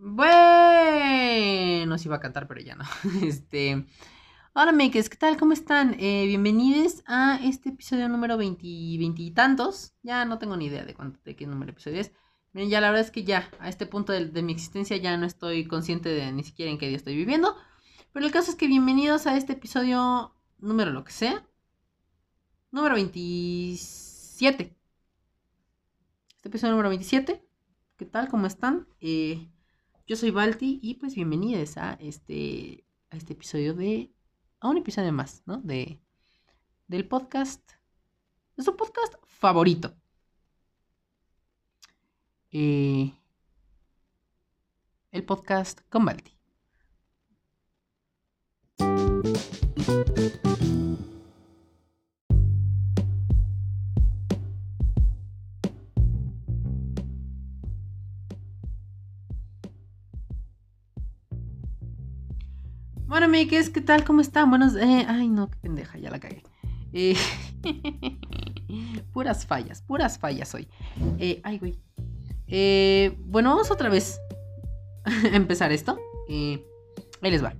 Bueno, sí iba a cantar, pero ya no. Este. Hola, makers, ¿qué tal? ¿Cómo están? Eh, bienvenidos a este episodio número 20, y tantos. Ya no tengo ni idea de, cuánto, de qué número de episodio es. Miren, ya la verdad es que ya, a este punto de, mi existencia, ya no estoy consciente de ni siquiera en qué día estoy viviendo. Pero el caso es que bienvenidos a este episodio número lo que sea. Número 27. Este episodio número 27. ¿Qué tal? ¿Cómo están? Eh, yo soy Balti y pues bienvenidos a este, a este episodio de... A un episodio más, ¿no? De, del podcast... De su podcast favorito. Eh, el podcast con Balti. Bueno, amigues, ¿qué tal? ¿Cómo están? Buenos... Eh, ay, no, qué pendeja, ya la cagué. Eh, puras fallas, puras fallas hoy. Eh, ay, güey. bueno, vamos otra vez a empezar esto. ahí les va.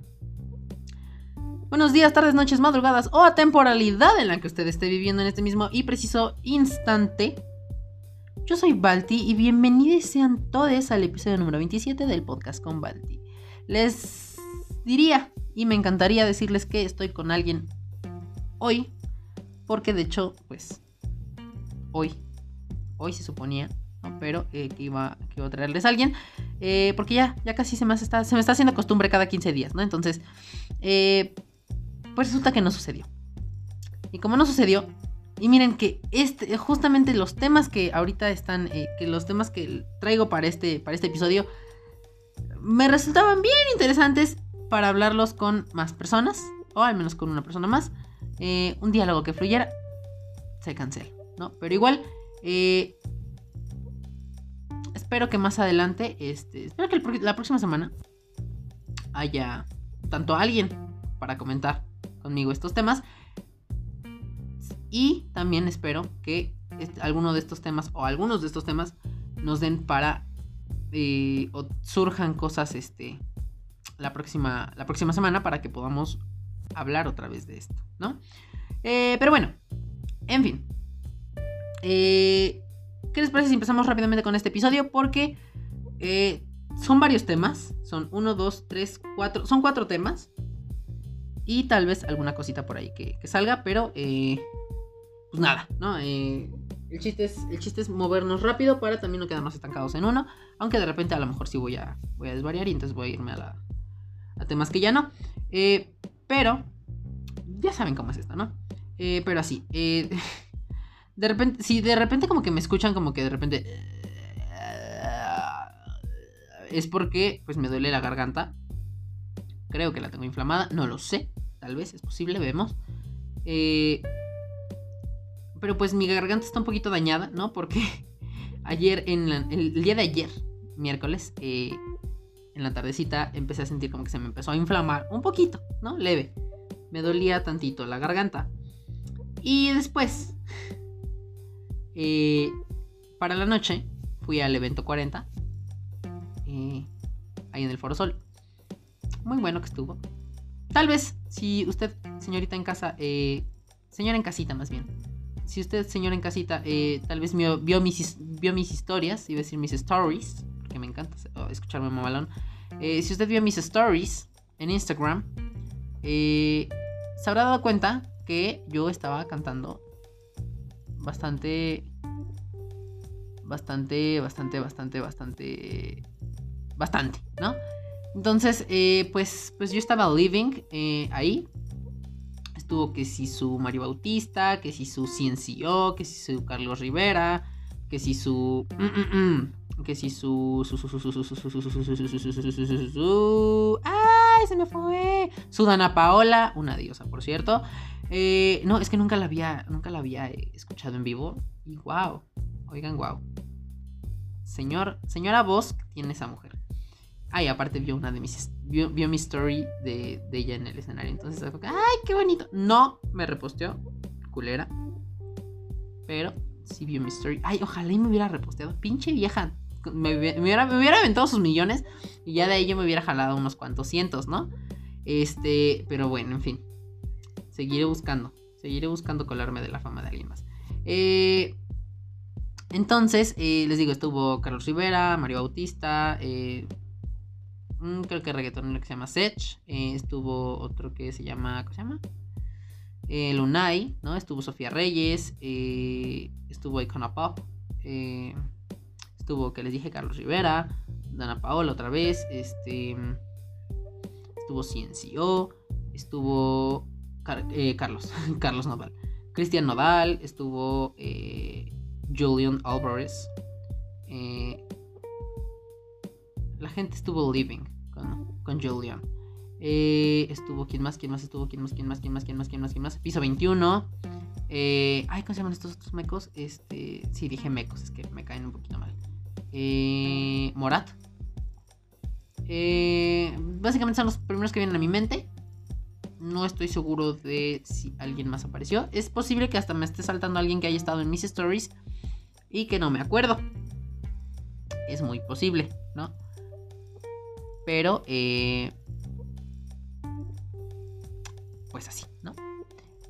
Buenos días, tardes, noches, madrugadas o a temporalidad en la que usted esté viviendo en este mismo y preciso instante. Yo soy Balti y bienvenidos sean todos al episodio número 27 del podcast con Balti. Les diría y me encantaría decirles que estoy con alguien hoy, porque de hecho, pues, hoy, hoy se suponía, pero eh, que, iba, a traerles a alguien, eh, porque ya, ya casi se me, está, se me está haciendo costumbre cada 15 días, ¿no? Entonces, eh, pues resulta que no sucedió. Y como no sucedió, y miren que este, justamente los temas que ahorita están, que los temas que traigo para este, para este episodio, me resultaban bien interesantes para hablarlos con más personas, o al menos con una persona más. Eh, un diálogo que fluyera, se cancela, ¿no? Pero igual, eh, espero que más adelante, este, espero que la próxima semana haya tanto alguien para comentar conmigo estos temas. Y también espero que alguno de estos temas o algunos de estos temas nos den para eh, o surjan cosas este, la próxima, la próxima semana para que podamos hablar otra vez de esto, ¿no? Eh, pero bueno, en fin. Eh, ¿Qué les parece si empezamos rápidamente con este episodio? Porque eh, son varios temas. Son uno, dos, tres, cuatro. Son cuatro temas. Y tal vez alguna cosita por ahí que, salga. Pero pues nada, ¿no? el, chiste es, el chiste es movernos rápido para también no quedarnos estancados en uno. Aunque de repente a lo mejor sí voy a, voy a desvariar y entonces voy a irme a la, a temas que ya no. Eh, pero, ya saben cómo es esto, ¿no? Eh, pero así, eh, de repente, si de repente como que me escuchan como que de repente... es porque pues me duele la garganta. Creo que la tengo inflamada, no lo sé. Tal vez es posible, vemos. pero pues mi garganta está un poquito dañada, ¿no? Porque ayer, en el día de ayer, miércoles, en la tardecita empecé a sentir como que se me empezó a inflamar un poquito, ¿no? Leve. Me dolía tantito la garganta. Y después, eh, para la noche, fui al evento 40, eh, ahí en el Foro Sol. Muy bueno que estuvo. Tal vez, si usted, señorita en casa, eh, señora en casita más bien, si usted, señora en casita, tal vez vio, mis, vio mis historias, iba a decir mis stories, porque me encanta escucharme mamalón. Eh, si usted vio mis stories en Instagram, eh, se habrá dado cuenta que yo estaba cantando bastante, bastante, bastante, bastante, bastante, bastante, ¿no? Entonces, eh, pues, pues yo estaba living ahí. Estuvo que si su Mario Bautista, que si su CNCO, que si su Carlos Rivera, que si su que si su que si su. ¡Ay! Se me fue. Sudana Paola, una diosa, por cierto. Eh, no, es que nunca la había. Nunca la había escuchado en vivo. Y wow. Oigan, wow. Señor, señora voz tiene esa mujer. Ay, aparte vio una de mis. Vio, vio mi story de, de, ella en el escenario. Entonces, ¡ay, qué bonito! No me reposteó. Culera. Pero sí vio mi story. Ay, ojalá y me hubiera reposteado. Pinche vieja me, hubiera, me hubiera aventado sus millones y ya de ahí yo me hubiera jalado unos cuantos cientos, ¿no? Este, pero bueno, en fin. Seguiré buscando. Seguiré buscando colarme de la fama de alguien más. Eh, entonces, eh, les digo, estuvo Carlos Rivera, Mario Bautista, eh, mm, creo que reggaetonero que se llama Sech, estuvo otro que se llama, ¿cómo se llama? Lunay, ¿no? Estuvo Sofía Reyes, estuvo Icona Pop, estuvo, que les dije, Carlos Rivera, Dana Paola otra vez, este, estuvo Ciencio, estuvo Carlos, Carlos Nodal, Cristian Nodal, estuvo Julian Alvarez. Eh, la gente estuvo living con, Julian. Eh, estuvo, ¿quién más? ¿Quién más estuvo? ¿Quién más? ¿Quién más? ¿Quién más? ¿Quién más? ¿Quién más? ¿Quién más? Piso 21. Eh, ay, ¿cómo se llaman estos otros mecos? Este, sí, dije mecos, es que me caen un poquito mal. Morat. básicamente son los primeros que vienen a mi mente. No estoy seguro de si alguien más apareció. Es posible que hasta me esté saltando alguien que haya estado en mis stories y que no me acuerdo. Es muy posible, ¿no? Pero, eh, pues así, ¿no?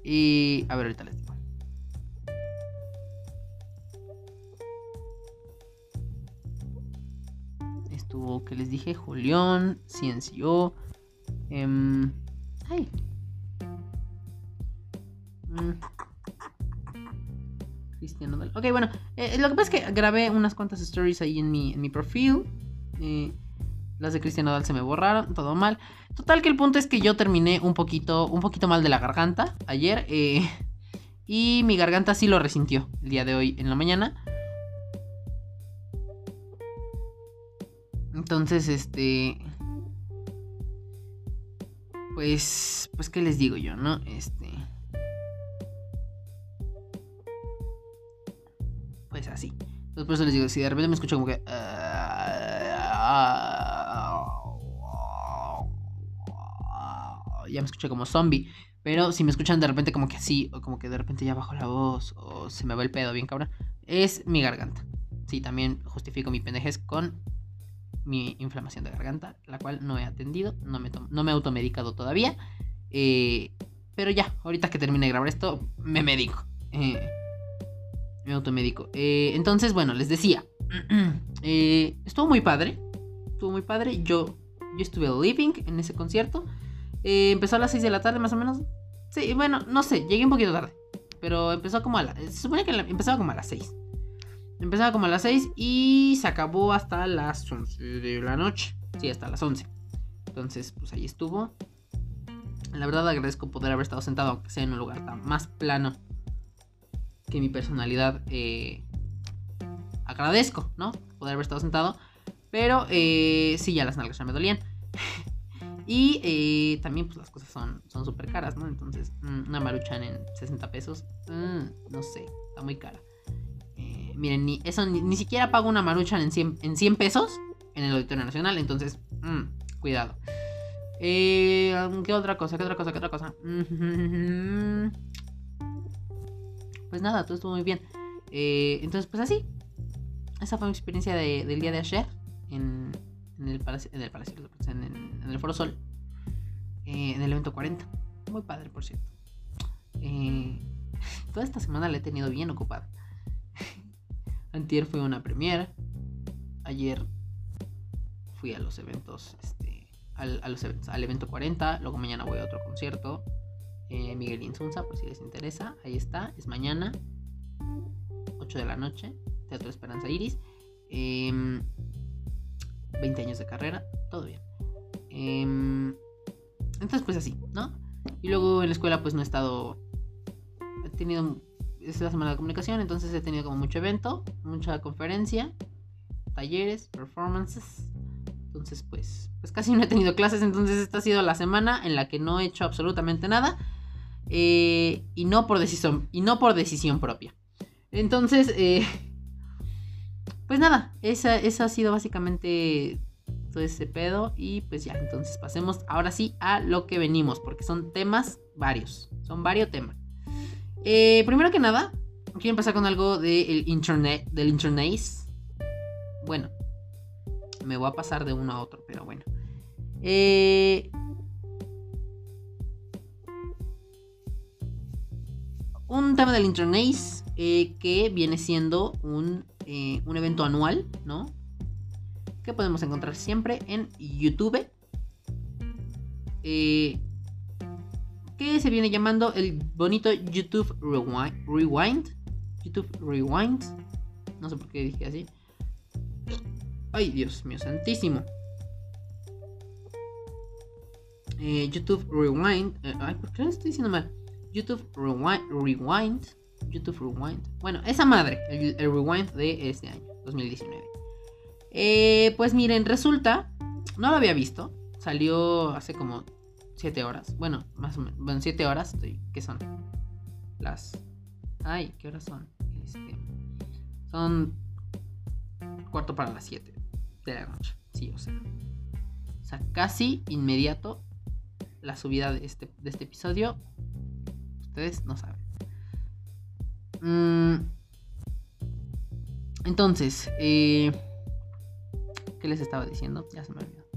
Y a ver, ahorita les digo. Estuvo, que les dije, Julián, Ciencio. Eh, ay. Mm. Cristiano Ok, bueno, eh, lo que pasa es que grabé unas cuantas stories ahí en mi, en mi perfil. Eh, las de Cristiano Dal se me borraron, todo mal. Total que el punto es que yo terminé un poquito, un poquito mal de la garganta ayer. Eh, y mi garganta sí lo resintió el día de hoy en la mañana. Entonces, este. Pues. Pues, ¿qué les digo yo, no? Este. pues así. Entonces por eso les digo, si de repente me escucho como que... ya me escuché como zombie. Pero si me escuchan de repente como que así, o como que de repente ya bajo la voz, o se me va el pedo bien cabrón, es mi garganta. Sí, también justifico mi pendejez con mi inflamación de garganta, la cual no he atendido, no me, no me he automedicado todavía. Eh, pero ya, ahorita que termine de grabar esto, me medico. Eh, me automedico. Eh, entonces, bueno, les decía. Estuvo muy padre. Estuvo muy padre. Yo, yo estuve living en ese concierto. Empezó a las 6 de la tarde, más o menos. Sí, bueno, no sé, llegué un poquito tarde. Pero empezó como a la. Se supone que empezaba como a las 6. Empezaba como a las 6 y se acabó hasta las 11 de la noche. Sí, hasta las 11. Entonces, pues ahí estuvo. La verdad agradezco poder haber estado sentado, aunque sea en un lugar tan más plano que mi personalidad eh, agradezco, ¿no? Poder haber estado sentado. Pero eh, sí, ya las nalgas ya me dolían. y eh, también pues las cosas son súper caras, ¿no? Entonces, mm, una maruchan en 60 pesos, mm, no sé, está muy cara. Miren, ni, eso ni, siquiera pago una maruchan en 100, en 100 pesos en el Auditorio Nacional. Entonces, mm, cuidado. ¿Qué otra cosa? ¿Qué otra cosa? ¿Qué otra cosa? pues nada, todo estuvo muy bien. Eh, entonces, pues así. Esa fue mi experiencia del día de ayer en, el Palacio, en el Palacio, en, en el Foro Sol, eh, en el evento 40. Muy padre, por cierto. Eh, toda esta semana la he tenido bien ocupada. Antier fue una premiere. Ayer fui a los eventos, este, al, a los eventos, al evento 40. Luego mañana voy a otro concierto eh, Miguel Insunza, por si les interesa. Ahí está, es mañana, 8 de la noche, Teatro Esperanza Iris. 20 em, años de carrera, todo bien. Em, entonces, pues así, ¿no? Y luego en la escuela, pues no he estado. He tenido. Es la semana de comunicación, entonces he tenido como mucho evento, mucha conferencia, talleres, performances. Entonces, pues, pues casi no he tenido clases. Entonces, esta ha sido la semana en la que no he hecho absolutamente nada. Eh, y, no por decisión, y no por decisión propia. Entonces, eh, pues nada, esa, ha sido básicamente todo ese pedo. Y pues ya, entonces pasemos ahora sí a lo que venimos, porque son temas varios, son varios temas. Eh, primero que nada, quiero empezar con algo del internet, del internet. Bueno, me voy a pasar de uno a otro, pero bueno. Eh, un tema del Internet eh, que viene siendo un, eh, un, evento anual, ¿no? Que podemos encontrar siempre en YouTube. Eh, que se viene llamando el bonito YouTube Rewind. YouTube Rewind. No sé por qué dije así. Ay, Dios mío, santísimo. YouTube Rewind. ay, ¿por qué lo estoy diciendo mal? YouTube Rewind, YouTube Rewind. Bueno, esa madre, el, Rewind de este año, 2019. Eh, pues miren, resulta, no lo había visto. Salió hace como 7 horas. Bueno, más o menos. Bueno, 7 horas. Estoy, ¿Qué son? Las. Ay, ¿qué horas son? Este, son cuarto para las 7 de la noche. Sí, o sea. O sea, casi inmediato la subida de este, de este episodio ustedes no saben. Mm, entonces, eh, ¿qué les estaba diciendo? Ya se me olvidó.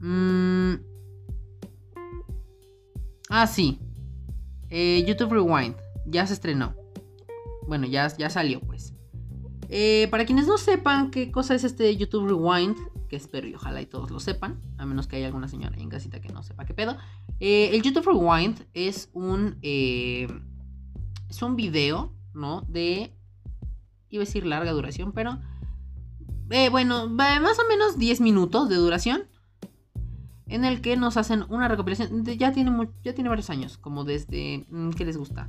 Mm, ah, sí. Eh, YouTube Rewind. Ya se estrenó. Bueno, ya, ya salió, pues. Eh, para quienes no sepan qué cosa es este YouTube Rewind, que espero y ojalá y todos lo sepan, a menos que haya alguna señora en casita que no sepa qué pedo. Eh, el YouTube Rewind es un, es un video, ¿no? De, iba a decir larga duración, pero, eh, bueno, más o menos 10 minutos de duración. En el que nos hacen una recopilación. ya, tiene, ya tiene varios años, como desde... Mm, ¿Qué les gusta?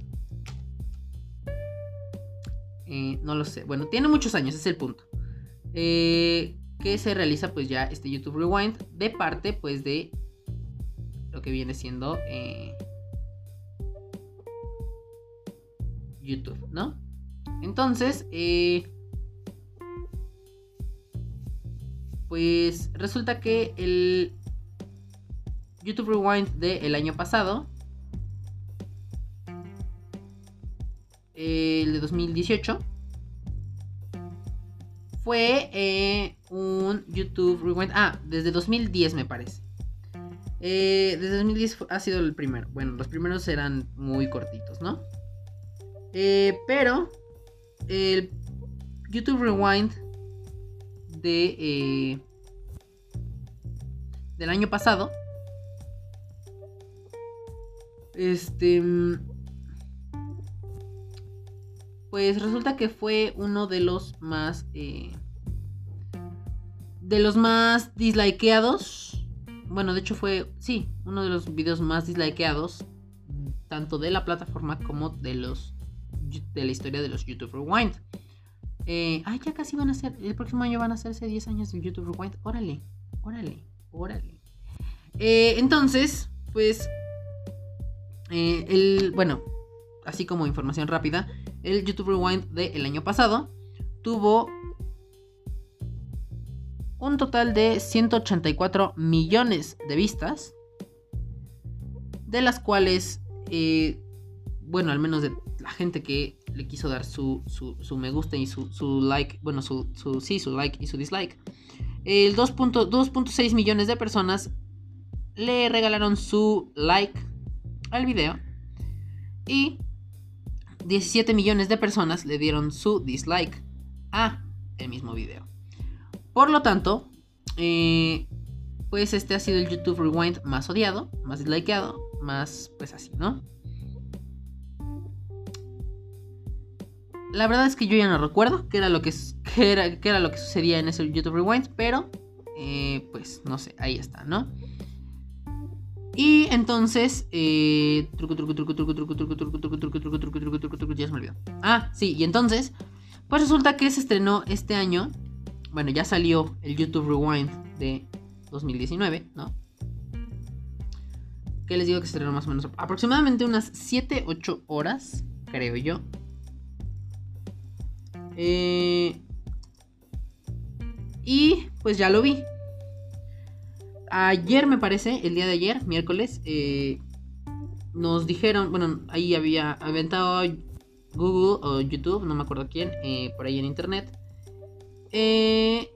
no lo sé. Bueno, tiene muchos años, es el punto. Eh, que se realiza pues ya este YouTube Rewind de parte pues de lo que viene siendo eh, YouTube, ¿no? Entonces, eh, pues resulta que el YouTube Rewind del año pasado, el de 2018, fue eh, un YouTube Rewind. Ah, desde 2010 me parece. Eh, desde 2010 ha sido el primero. Bueno, los primeros eran muy cortitos, ¿no? Eh, pero el YouTube Rewind de del año pasado. Este pues resulta que fue uno de los más... Eh, de los más dislikeados. Bueno, de hecho fue, sí, uno de los videos más dislikeados. Tanto de la plataforma como de los... De la historia de los YouTube Rewind. Eh, ay, ya casi van a ser... El próximo año van a hacerse 10 años de YouTube Rewind. Órale, órale, órale. Eh, entonces, pues... el, bueno, así como información rápida, el YouTube Rewind del año pasado tuvo un total de 184 millones de vistas, de las cuales, eh, bueno, al menos de la gente que le quiso dar su, su, me gusta y su, su like, bueno, su, su, sí, su like y su dislike, el 2.6 millones de personas le regalaron su like al video y 17 millones de personas le dieron su dislike a el mismo video. Por lo tanto, eh, pues este ha sido el YouTube Rewind más odiado, más dislikeado, más pues así, ¿no? La verdad es que yo ya no recuerdo qué era lo que, era, era lo que sucedía en ese YouTube Rewind, pero pues no sé, ahí está, ¿no? Y entonces, ya se me olvidó. Ah, sí, y entonces, pues resulta que se estrenó este año. Bueno, ya salió el YouTube Rewind de 2019, ¿no? Que les digo que se estrenó más o menos aproximadamente unas 7, 8 horas, creo yo. y pues ya lo vi ayer me parece, el día de ayer, miércoles, eh, nos dijeron, bueno, ahí había aventado Google o YouTube, no me acuerdo quién, eh, por ahí en internet, eh,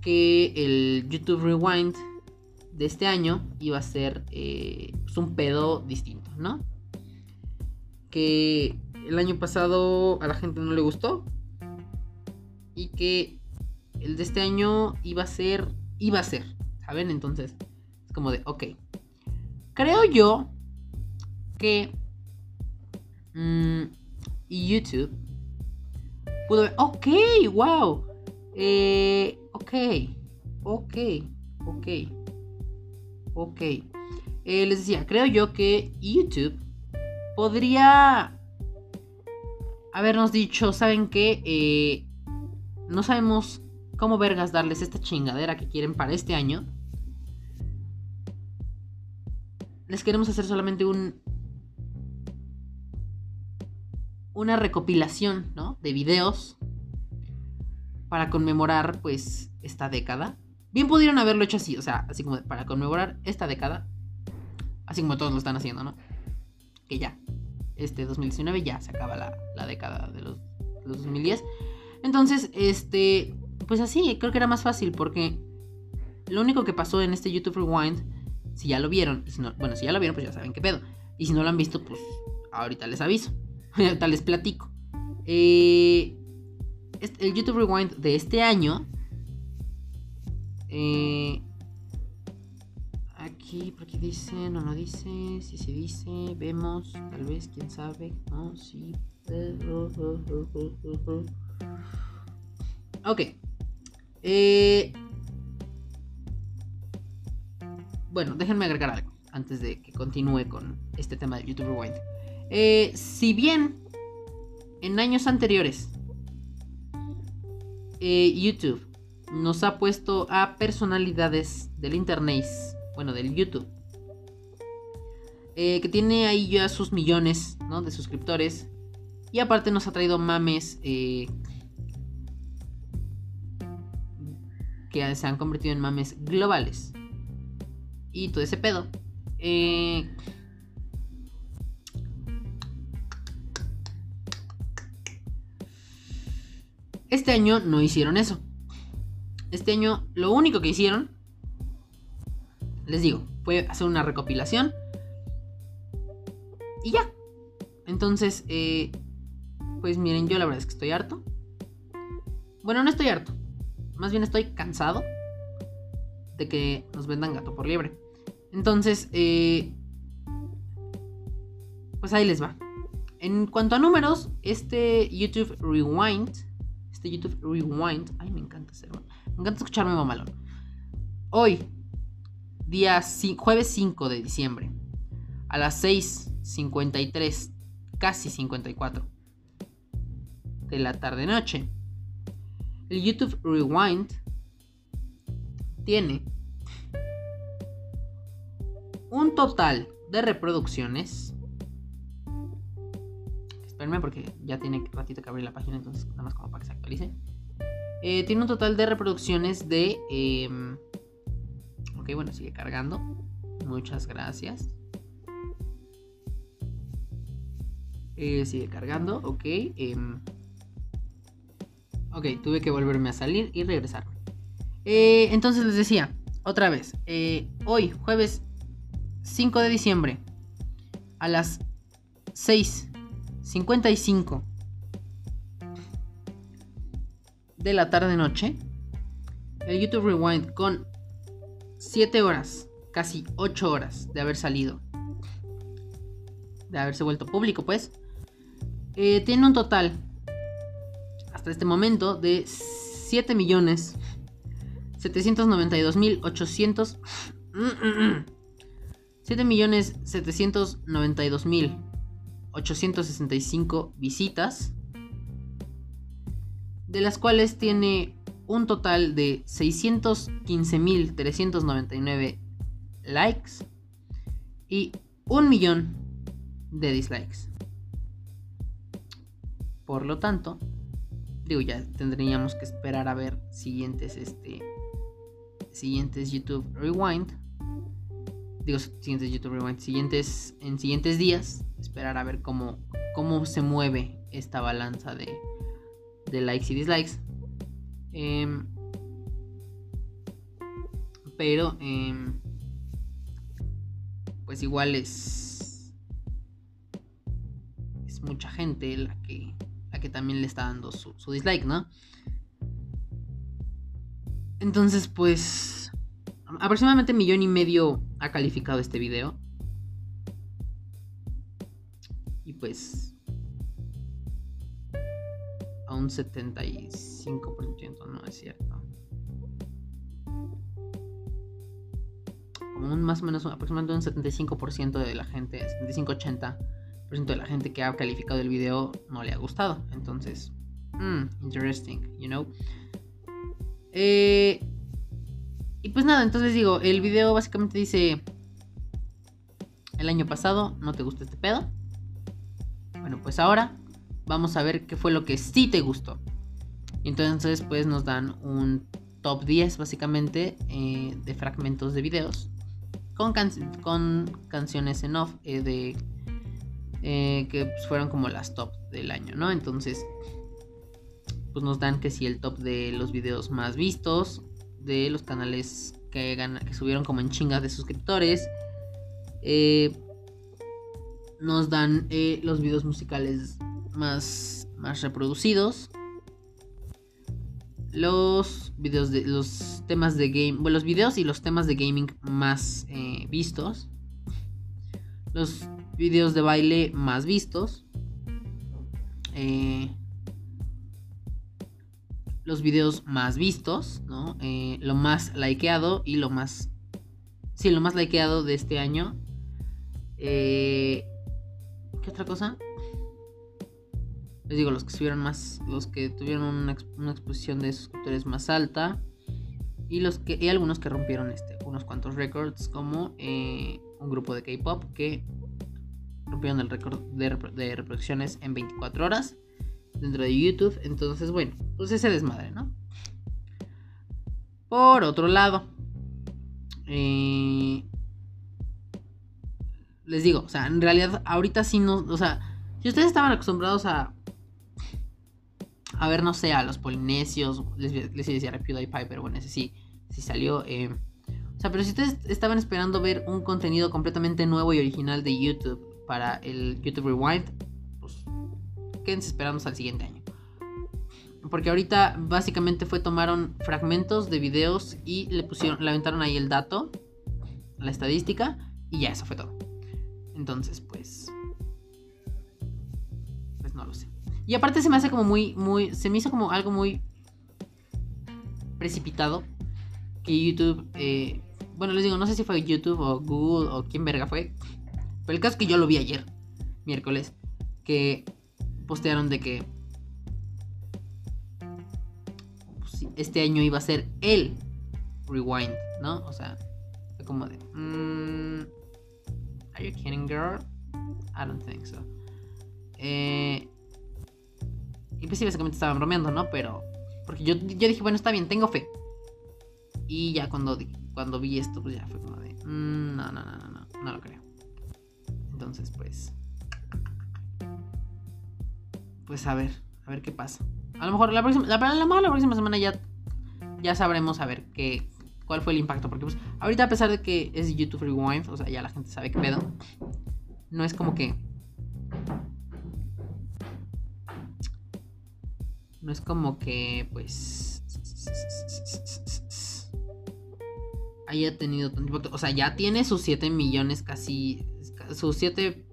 que el YouTube Rewind de este año iba a ser pues, un pedo distinto, ¿no? Que el año pasado a la gente no le gustó y que el de este año iba a ser, iba a ser, ¿saben? Entonces es como de, ok, creo yo que mm, YouTube pudo ver, ok, wow, eh, ok, ok, ok, ok. Eh, les decía, creo yo que YouTube podría habernos dicho, ¿saben qué? Eh, no sabemos cómo vergas darles esta chingadera que quieren para este año. Les queremos hacer solamente un... Una recopilación, ¿no? De videos para conmemorar, pues, esta década. Bien pudieron haberlo hecho así, o sea, así como para conmemorar esta década. Así como todos lo están haciendo, ¿no? Que ya, este 2019 ya se acaba la, década de los, 2010. Entonces, este, pues así, creo que era más fácil porque lo único que pasó en este YouTube Rewind, si ya lo vieron, y si no, bueno, si ya lo vieron, pues ya saben qué pedo. Y si no lo han visto, pues ahorita les aviso, ahorita les platico. Eh, el YouTube Rewind de este año eh, aquí, por aquí dice, no, no dice, si se dice, vemos, tal vez, quién sabe, no, sí. Ok. Eh, bueno, déjenme agregar algo antes de que continúe con este tema de YouTube Rewind. Eh, si bien en años anteriores eh, YouTube nos ha puesto a personalidades del internet bueno, del YouTube. Que tiene ahí ya sus millones de suscriptores. Y aparte nos ha traído mames que se han convertido en mames globales. Y todo ese pedo. Eh, este año no hicieron eso. Este año lo único que hicieron les digo, fue hacer una recopilación. Y ya. Entonces, eh, pues miren, yo la verdad es que estoy harto. Bueno, no estoy harto. Más bien estoy cansado de que nos vendan gato por liebre. Entonces, eh, pues ahí les va. En cuanto a números, este YouTube Rewind, este YouTube Rewind, ay, me encanta hacerlo. Me encanta escucharme mamalón. Hoy, día jueves 5 de diciembre, a las 6.53, casi 54 de la tarde-noche. El YouTube Rewind tiene un total de reproducciones. Espérenme porque ya tiene ratito que abrir la página, entonces nada más como para que se actualice. Eh, tiene un total de reproducciones de em, bueno, sigue cargando. Muchas gracias. Eh, sigue cargando, ok. Ok, tuve que volverme a salir y regresar. Eh, entonces les decía, otra vez, eh, hoy, jueves 5 de diciembre, a las 6.55 de la tarde noche, el YouTube Rewind con 7 horas, casi 8 horas de haber salido. De haberse vuelto público, pues. Eh, tiene un total, hasta este momento, de 7 millones 792 mil 800... 7 millones 792 mil 865 visitas, de las cuales tiene un total de 615.399 likes y un millón de dislikes. Por lo tanto, digo, ya tendríamos que esperar a ver siguientes, este, siguientes YouTube Rewind. Digo, siguientes YouTube Rewind, siguientes, en siguientes días, esperar a ver cómo, cómo se mueve esta balanza de, de likes y dislikes. Em, Pero, em, pues igual es... Es mucha gente la que, que también le está dando su, su dislike, ¿no? Entonces, pues... Aproximadamente un millón y medio ha calificado este video. Y pues... A un 75%, no es cierto. Como un, más o menos aproximadamente un 75% de la gente, 75-80% de la gente que ha calificado el video no le ha gustado. Entonces, mm, interesting, you know. Eh, y pues nada, entonces digo, el video básicamente dice, el año pasado no te gustó este pedo. Bueno, pues ahora vamos a ver qué fue lo que sí te gustó. Entonces pues nos dan un top 10 básicamente eh, de fragmentos de videos con, con canciones en off eh, de eh, que pues, fueron como las top del año, ¿no? Entonces pues nos dan que si el top de los videos más vistos, de los canales que, que subieron como en chingas de suscriptores. Eh, nos dan eh, los videos musicales más, más reproducidos. Los videos de los temas de game, bueno, los videos y los temas de gaming más vistos. Los videos de baile más vistos. Eh, los videos más vistos, ¿no? Eh, lo más likeado y lo más... Sí, lo más likeado de este año. Eh, ¿Qué otra cosa? Les digo, los que subieron más, los que tuvieron una, exposición de suscriptores más alta. Y los que y algunos que rompieron este, unos cuantos récords, como eh, un grupo de K-pop que rompieron el récord de, reproducciones en 24 horas dentro de YouTube. Entonces, bueno, pues ese desmadre, ¿no? Por otro lado, eh, les digo, o sea, en realidad ahorita sí no, o sea, si ustedes estaban acostumbrados a a ver, no sé, a los polinesios, les, les decía a PewDiePie, pero bueno, ese sí, sí salió. Eh, o sea, pero si ustedes estaban esperando ver un contenido completamente nuevo y original de YouTube para el YouTube Rewind, quédense esperando al siguiente año. Porque ahorita básicamente fue tomaron fragmentos de videos y le pusieron, le aventaron ahí el dato, la estadística y ya eso fue todo. Entonces, pues pues no lo sé. Y aparte se me hace como muy muy se me hizo como algo muy precipitado que YouTube eh, bueno, les digo, no sé si fue YouTube o Google o quién verga fue. Pero el caso es que yo lo vi ayer, miércoles, que postearon de que pues, este año iba a ser el rewind, ¿no? O sea, como de, mm, ¿Are you kidding, girl? I don't think so. Eh, y pues estaban bromeando, ¿no? Pero, porque yo, yo dije, bueno, está bien, tengo fe. Y ya cuando, cuando vi esto, pues ya fue como de, mm, no, no, no, no, no, no lo creo. Entonces, pues pues a ver, a ver qué pasa. A lo mejor la próxima, la, la, próxima semana ya, ya sabremos a ver qué, cuál fue el impacto. Porque pues ahorita a pesar de que es YouTube Rewind, o sea, ya la gente sabe qué pedo. No es como que... No es como que pues... Haya tenido tanto impacto. O sea, ya tiene sus 7 millones casi... Sus 7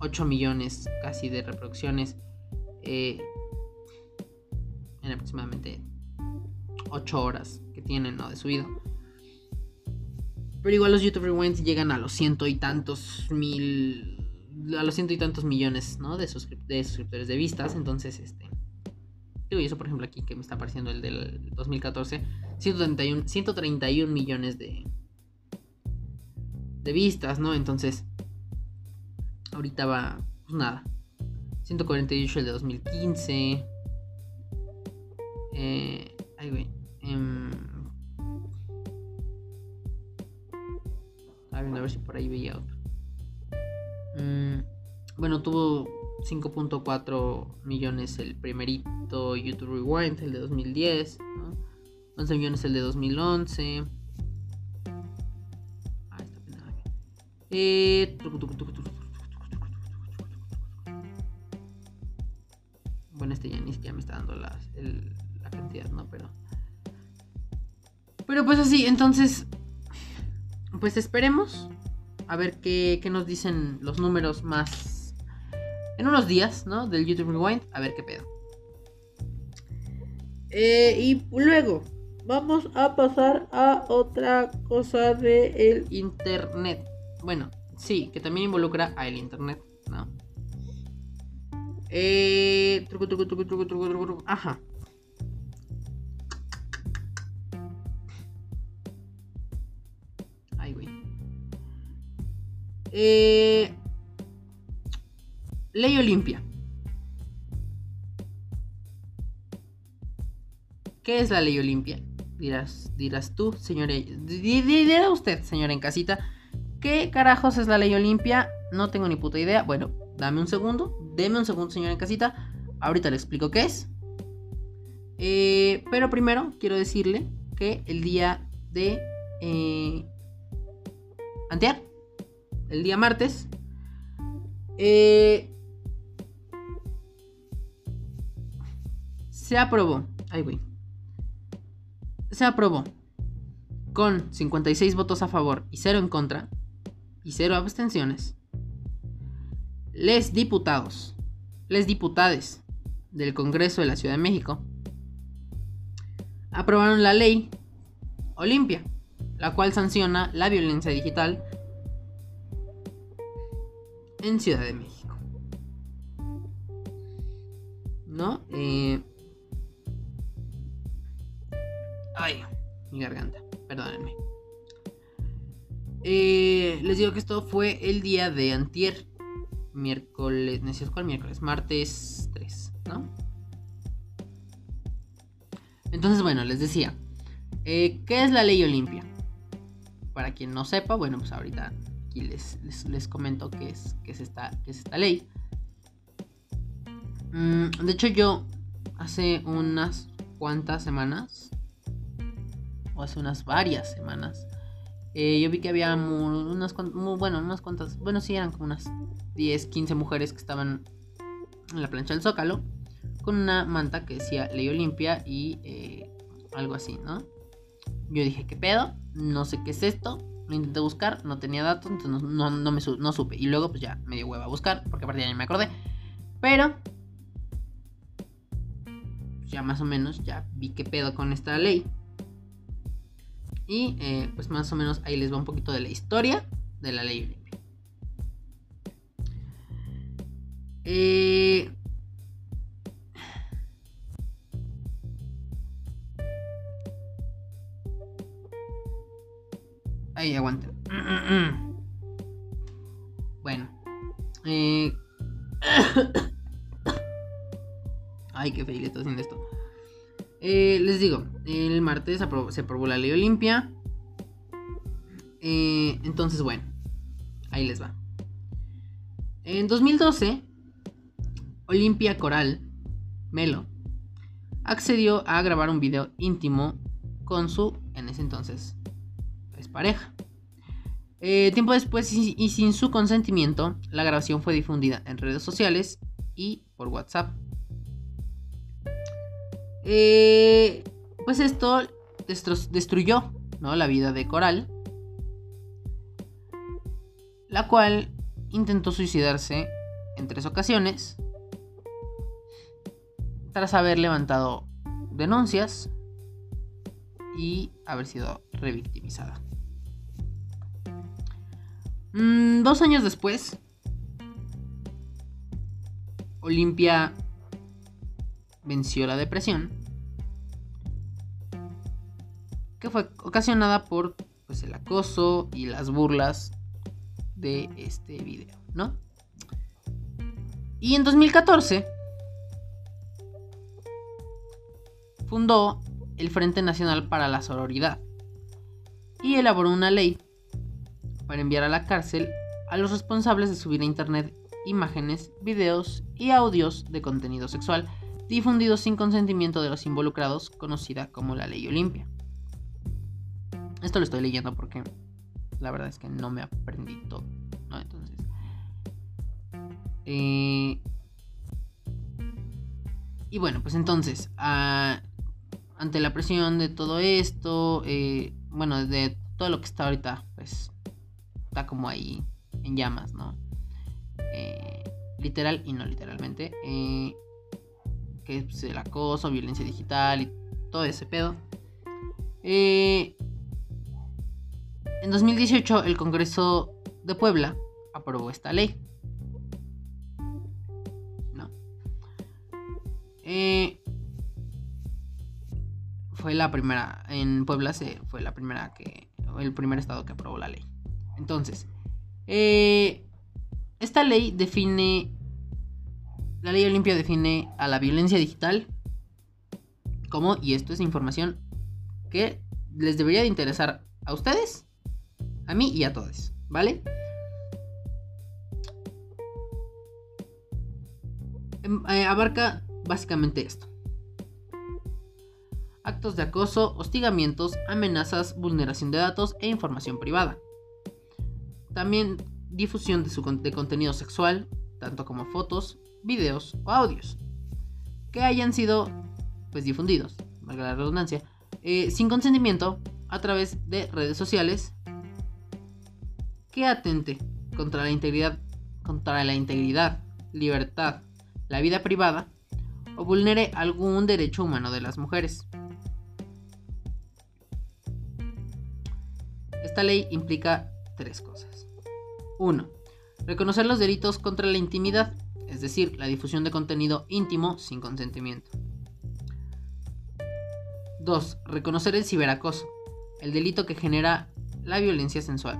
8 millones casi de reproducciones eh, en aproximadamente 8 horas que tienen ¿no? de subido. Pero igual los YouTube Rewinds llegan a los ciento y tantos mil. A los ciento y tantos millones, ¿no? De, de suscriptores de vistas. Entonces, este. Digo, y eso por ejemplo aquí que me está apareciendo el del 2014. 131, 131 millones de. De vistas, ¿no? Entonces ahorita va, pues nada. 148 el de 2015. Eh, ay, güey. Eh, a ver si por ahí veía otro. Mm, bueno, tuvo 5.4 millones el primerito YouTube Rewind, el de 2010. 11 millones el de 2011. Eh, bueno, este ya me está dando la, cantidad, ¿no? Pero. Pero pues así, entonces. Pues esperemos. A ver qué, nos dicen los números más. En unos días, ¿no? Del YouTube Rewind. A ver qué pedo. Eh, y luego vamos a pasar a otra cosa de el internet. Bueno, sí, que también involucra a el internet, ¿no? Eh, truco, truco, truco, truco, truco, truco, truco. Ajá. Ay, güey. Eh, ley Olimpia. ¿Qué es la ley Olimpia? Dirás, dirás tú, señora. Dirá usted, señora en casita. ¿Qué carajos es la ley Olimpia? No tengo ni puta idea. Bueno, dame un segundo. Deme un segundo, señora en casita. Ahorita le explico qué es. Eh, pero primero quiero decirle que el día de. Eh, antear. El día martes. Eh, se aprobó. Ay, güey se aprobó con 56 votos a favor y 0 en contra y 0 abstenciones. Les diputados, les diputades del Congreso de la Ciudad de México aprobaron la ley Olimpia, la cual sanciona la violencia digital en Ciudad de México. ¿No? Eh, Ay, mi garganta, perdónenme. Eh, les digo que esto fue el día de antier. Miércoles, ¿no cuál miércoles? Martes 3, ¿no? Entonces, bueno, les decía. Eh, ¿Qué es la ley Olimpia? Para quien no sepa, bueno, pues ahorita aquí les, les, comento qué es, qué es, esta, qué es esta ley. Mm, de hecho, yo hace unas cuantas semanas hace unas varias semanas, eh, yo vi que había unas, bueno, unas cuantas, bueno, sí, eran como unas 10, 15 mujeres que estaban en la plancha del Zócalo con una manta que decía Ley Olimpia y eh, algo así, ¿no? Yo dije, ¿qué pedo? No sé qué es esto. Lo intenté buscar, no tenía datos, entonces no, me no supe. Y luego, pues ya me dio hueva a buscar, porque aparte ya ni me acordé. Pero, ya más o menos, ya vi qué pedo con esta ley. Y eh, pues más o menos ahí les va un poquito de la historia de la ley Olimpia. Eh, ahí aguanten. Bueno. Eh... Ay, qué feliz estoy haciendo esto. Eh, les digo, el martes se aprobó la ley Olimpia. Eh, entonces, bueno, ahí les va. En 2012, Olimpia Coral, Melo, accedió a grabar un video íntimo con su, en ese entonces, pues, pareja. Eh, tiempo después y sin su consentimiento, la grabación fue difundida en redes sociales y por WhatsApp. Eh, pues esto destruyó la vida de Coral, la cual intentó suicidarse en tres ocasiones tras haber levantado denuncias y haber sido revictimizada. Mm, dos años después, Olimpia venció la depresión, que fue ocasionada por pues, el acoso y las burlas de este video, ¿no? Y en 2014 fundó el Frente Nacional para la Sororidad y elaboró una ley para enviar a la cárcel a los responsables de subir a internet imágenes, videos y audios de contenido sexual difundidos sin consentimiento de los involucrados, conocida como la ley Olimpia. Esto lo estoy leyendo porque la verdad es que no me aprendí todo, ¿no? Entonces... Eh, y bueno, pues entonces, ante la presión de todo esto, eh, bueno, de todo lo que está ahorita, pues está como ahí en llamas, ¿no? Eh, literal y no literalmente. Eh, que es el acoso, violencia digital y todo ese pedo. en 2018 el Congreso de Puebla aprobó esta ley. Eh, fue la primera, en Puebla se, fue la primera que, el primer estado que aprobó la ley. Entonces, eh, esta ley define, la ley Olimpia define a la violencia digital como, y esto es información que les debería de interesar a ustedes, a mí y a todos, ¿vale? Em, eh, abarca básicamente esto. Actos de acoso, hostigamientos, amenazas, vulneración de datos e información privada. También difusión de, contenido sexual, tanto como fotos, videos o audios, que hayan sido pues, difundidos, valga la redundancia, eh, sin consentimiento a través de redes sociales que atente contra la integridad, contra la integridad, libertad, la vida privada o vulnere algún derecho humano de las mujeres. Esta ley implica tres cosas. 1. Reconocer los delitos contra la intimidad, es decir, la difusión de contenido íntimo sin consentimiento. 2. Reconocer el ciberacoso, el delito que genera la violencia sensual,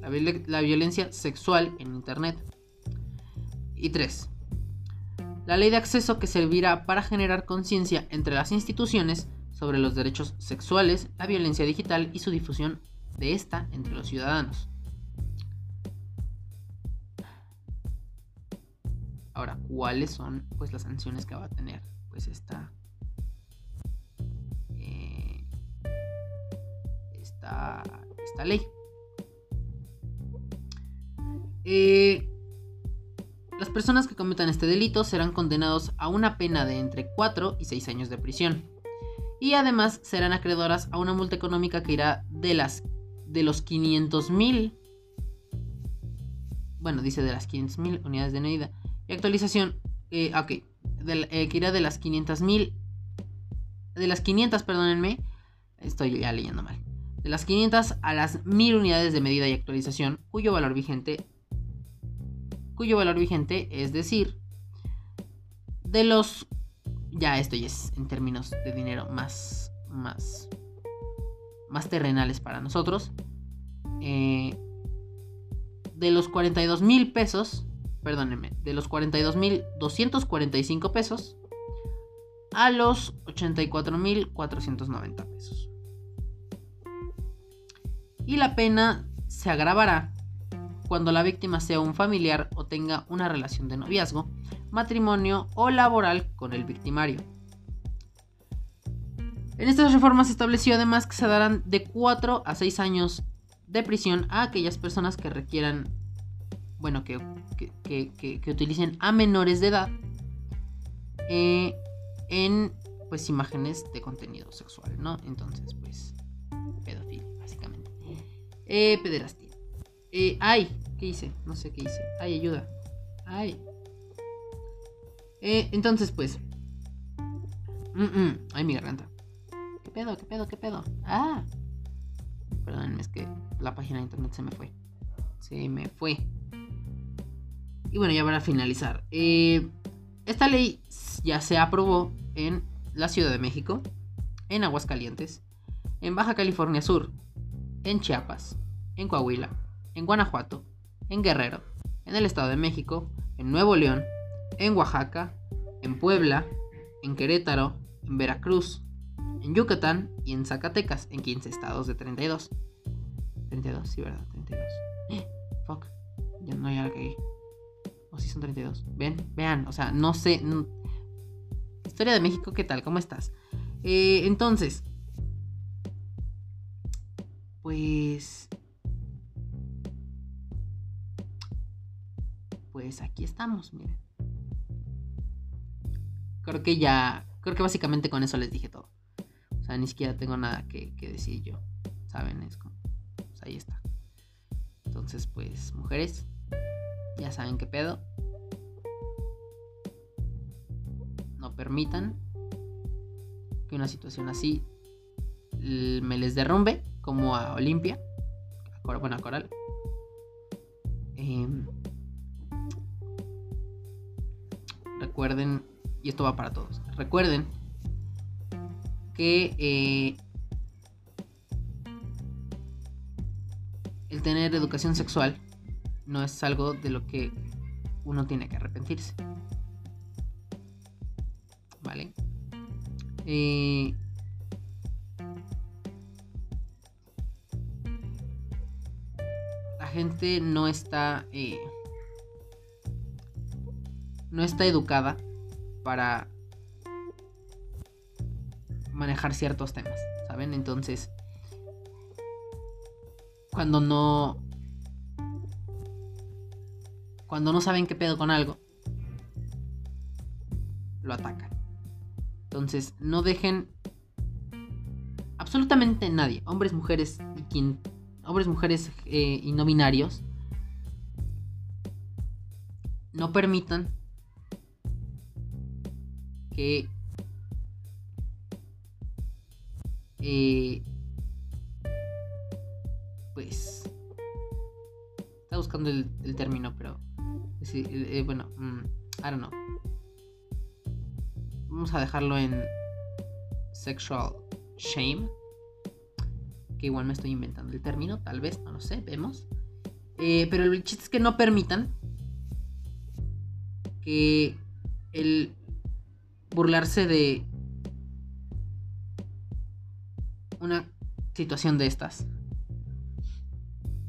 la violencia sexual en Internet. Y 3 la ley de acceso que servirá para generar conciencia entre las instituciones sobre los derechos sexuales, la violencia digital y su difusión de esta entre los ciudadanos. Ahora, ¿cuáles son pues las sanciones que va a tener pues esta eh, esta, esta ley? Eh, las personas que cometan este delito serán condenados a una pena de entre 4 y 6 años de prisión. Y además serán acreedoras a una multa económica que irá de las de los 500 mil. Bueno, dice de las 500 mil unidades de medida. Y actualización. Eh, ok. Eh, que irá de las 500 mil. De las 500, perdónenme. Estoy ya leyendo mal. De las 500 a las 1000 unidades de medida y actualización, cuyo valor vigente cuyo valor vigente es decir, de los... Ya esto ya es en términos de dinero más... más... más terrenales para nosotros. Eh, de los 42 mil pesos, perdónenme, de los 42 mil 245 pesos a los 84 mil 490 pesos. Y la pena se agravará cuando la víctima sea un familiar o tenga una relación de noviazgo, matrimonio o laboral con el victimario. En estas reformas se estableció además que se darán de 4 a 6 años de prisión a aquellas personas que requieran, bueno, que, que, utilicen a menores de edad eh, en, pues, imágenes de contenido sexual, ¿no? Entonces, pues, pedofilia, básicamente. Eh, pederastia. Eh, ay, ¿qué hice? No sé qué hice. Ay, ayuda. Ay. Eh, entonces, pues. ay, mi garganta. ¿Qué pedo? ¿Qué pedo? ¿Qué pedo? Ah. Perdónenme, es que la página de internet se me fue. Se me fue. Y bueno, ya para finalizar. Eh, esta ley ya se aprobó en la Ciudad de México, en Aguascalientes, en Baja California Sur, en Chiapas, en Coahuila, en Guanajuato, en Guerrero, en el Estado de México, en Nuevo León, en Oaxaca, en Puebla, en Querétaro, en Veracruz, en Yucatán y en Zacatecas, en 15 estados de 32. 32, sí, ¿verdad? 32. Eh, fuck. Ya no, ya la. O si son 32. Ven, vean, o sea, no sé. Historia de México, ¿qué tal? ¿Cómo estás? Eh, entonces, pues... Pues aquí estamos, miren. Creo que ya, creo que básicamente con eso les dije todo. O sea, ni siquiera tengo nada que, decir yo. ¿Saben? Es pues ahí está. Entonces, pues, mujeres, ya saben qué pedo. No permitan que una situación así me les derrumbe como a Olimpia, bueno, a Coral. Em, recuerden y esto va para todos. Recuerden que eh, el tener educación sexual no es algo de lo que uno tiene que arrepentirse. ¿Vale? Eh, la gente no está... Eh, no está educada para manejar ciertos temas, ¿saben? Entonces, cuando no... Cuando no saben qué pedo con algo, lo atacan. Entonces, no dejen absolutamente nadie, hombres, mujeres y quien, hombres, mujeres eh, y no binarios, no permitan que eh, pues está buscando el, término pero eh, bueno mm, I don't know vamos a dejarlo en sexual shame que igual me estoy inventando el término tal vez no lo sé vemos eh, pero el chiste es que no permitan que el burlarse de una situación de estas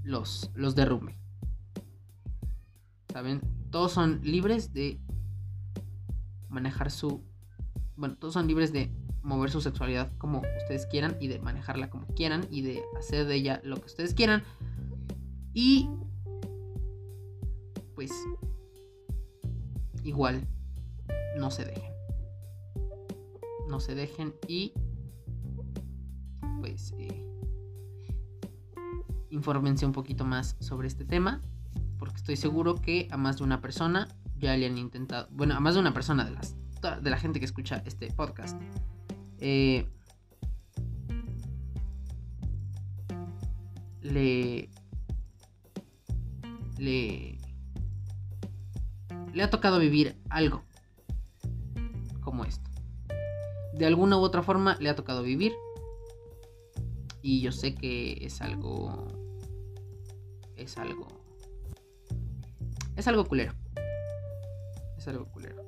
los, los derrumbe. ¿Saben? Todos son libres de manejar su... Bueno, todos son libres de mover su sexualidad como ustedes quieran y de manejarla como quieran y de hacer de ella lo que ustedes quieran. Y... Pues... Igual, no se dejen no se dejen y pues eh, infórmense un poquito más sobre este tema porque estoy seguro que a más de una persona ya le han intentado bueno a más de una persona de las de la gente que escucha este podcast eh, le le le ha tocado vivir algo como esto de alguna u otra forma le ha tocado vivir. Y yo sé que es algo... Es algo... Es algo culero. Es algo culero.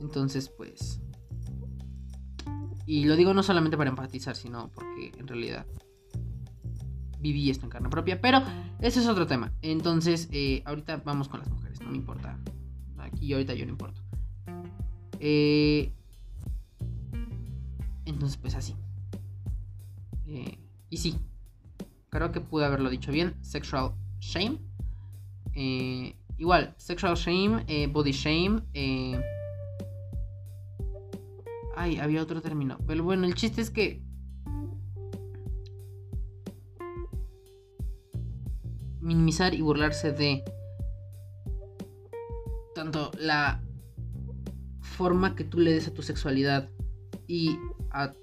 Entonces, pues... Y lo digo no solamente para empatizar, sino porque en realidad viví esto en carne propia. Pero ese es otro tema. Entonces, eh, ahorita vamos con las mujeres. No me importa. Aquí ahorita yo no importo. Eh, entonces, pues así. Eh, y sí, creo que pude haberlo dicho bien. Sexual shame. Eh, igual, sexual shame, eh, body shame. Ay, había otro término. Pero bueno, el chiste es que... Minimizar y burlarse de tanto la forma que tú le des a tu sexualidad y a, tu,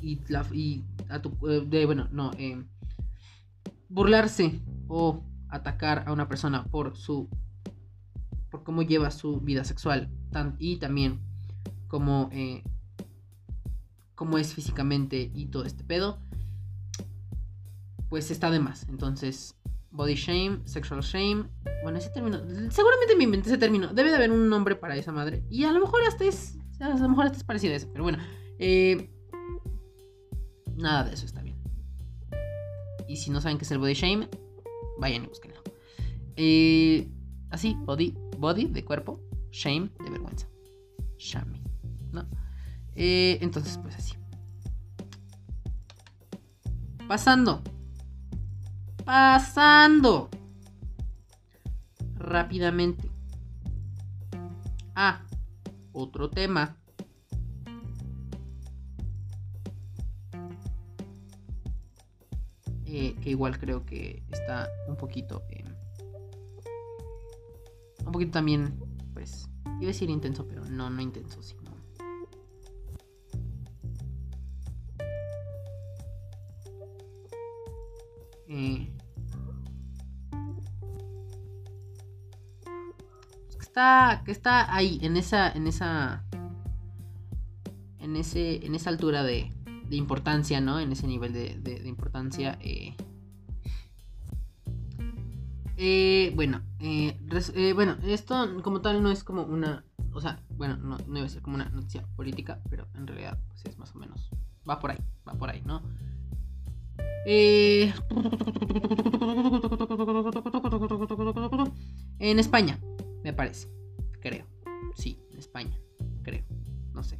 y, a tu, eh, de, bueno, no, eh, burlarse o atacar a una persona por su, por cómo lleva su vida sexual y también como, eh, cómo es físicamente y todo este pedo, pues está de más. Entonces, body shame, sexual shame, bueno, ese término, seguramente me inventé ese término, debe de haber un nombre para esa madre y a lo mejor hasta es a lo mejor esto es parecido a eso, pero bueno. Eh, nada de eso está bien. Y si no saben qué es el body shame, vayan y búsquenlo. Eh, así, body, body de cuerpo, shame de vergüenza. llame, ¿no? Eh, entonces, pues así. Pasando. Pasando. Rápidamente. Ah, otro tema. Eh, que igual creo que está un poquito... Eh, un poquito también, pues... Iba a decir intenso, pero no, no intenso, sino... Eh, que está, que está ahí, en esa, en esa, en ese, en esa altura de, de importancia, ¿no? En ese nivel de, importancia. Eh, eh, bueno, eh, bueno, esto como tal no es como una, o sea, bueno, no, no debe ser como una noticia política, pero en realidad pues es más o menos, va por ahí, va por ahí, ¿no? En España, me parece, creo, sí, en España, creo, no sé,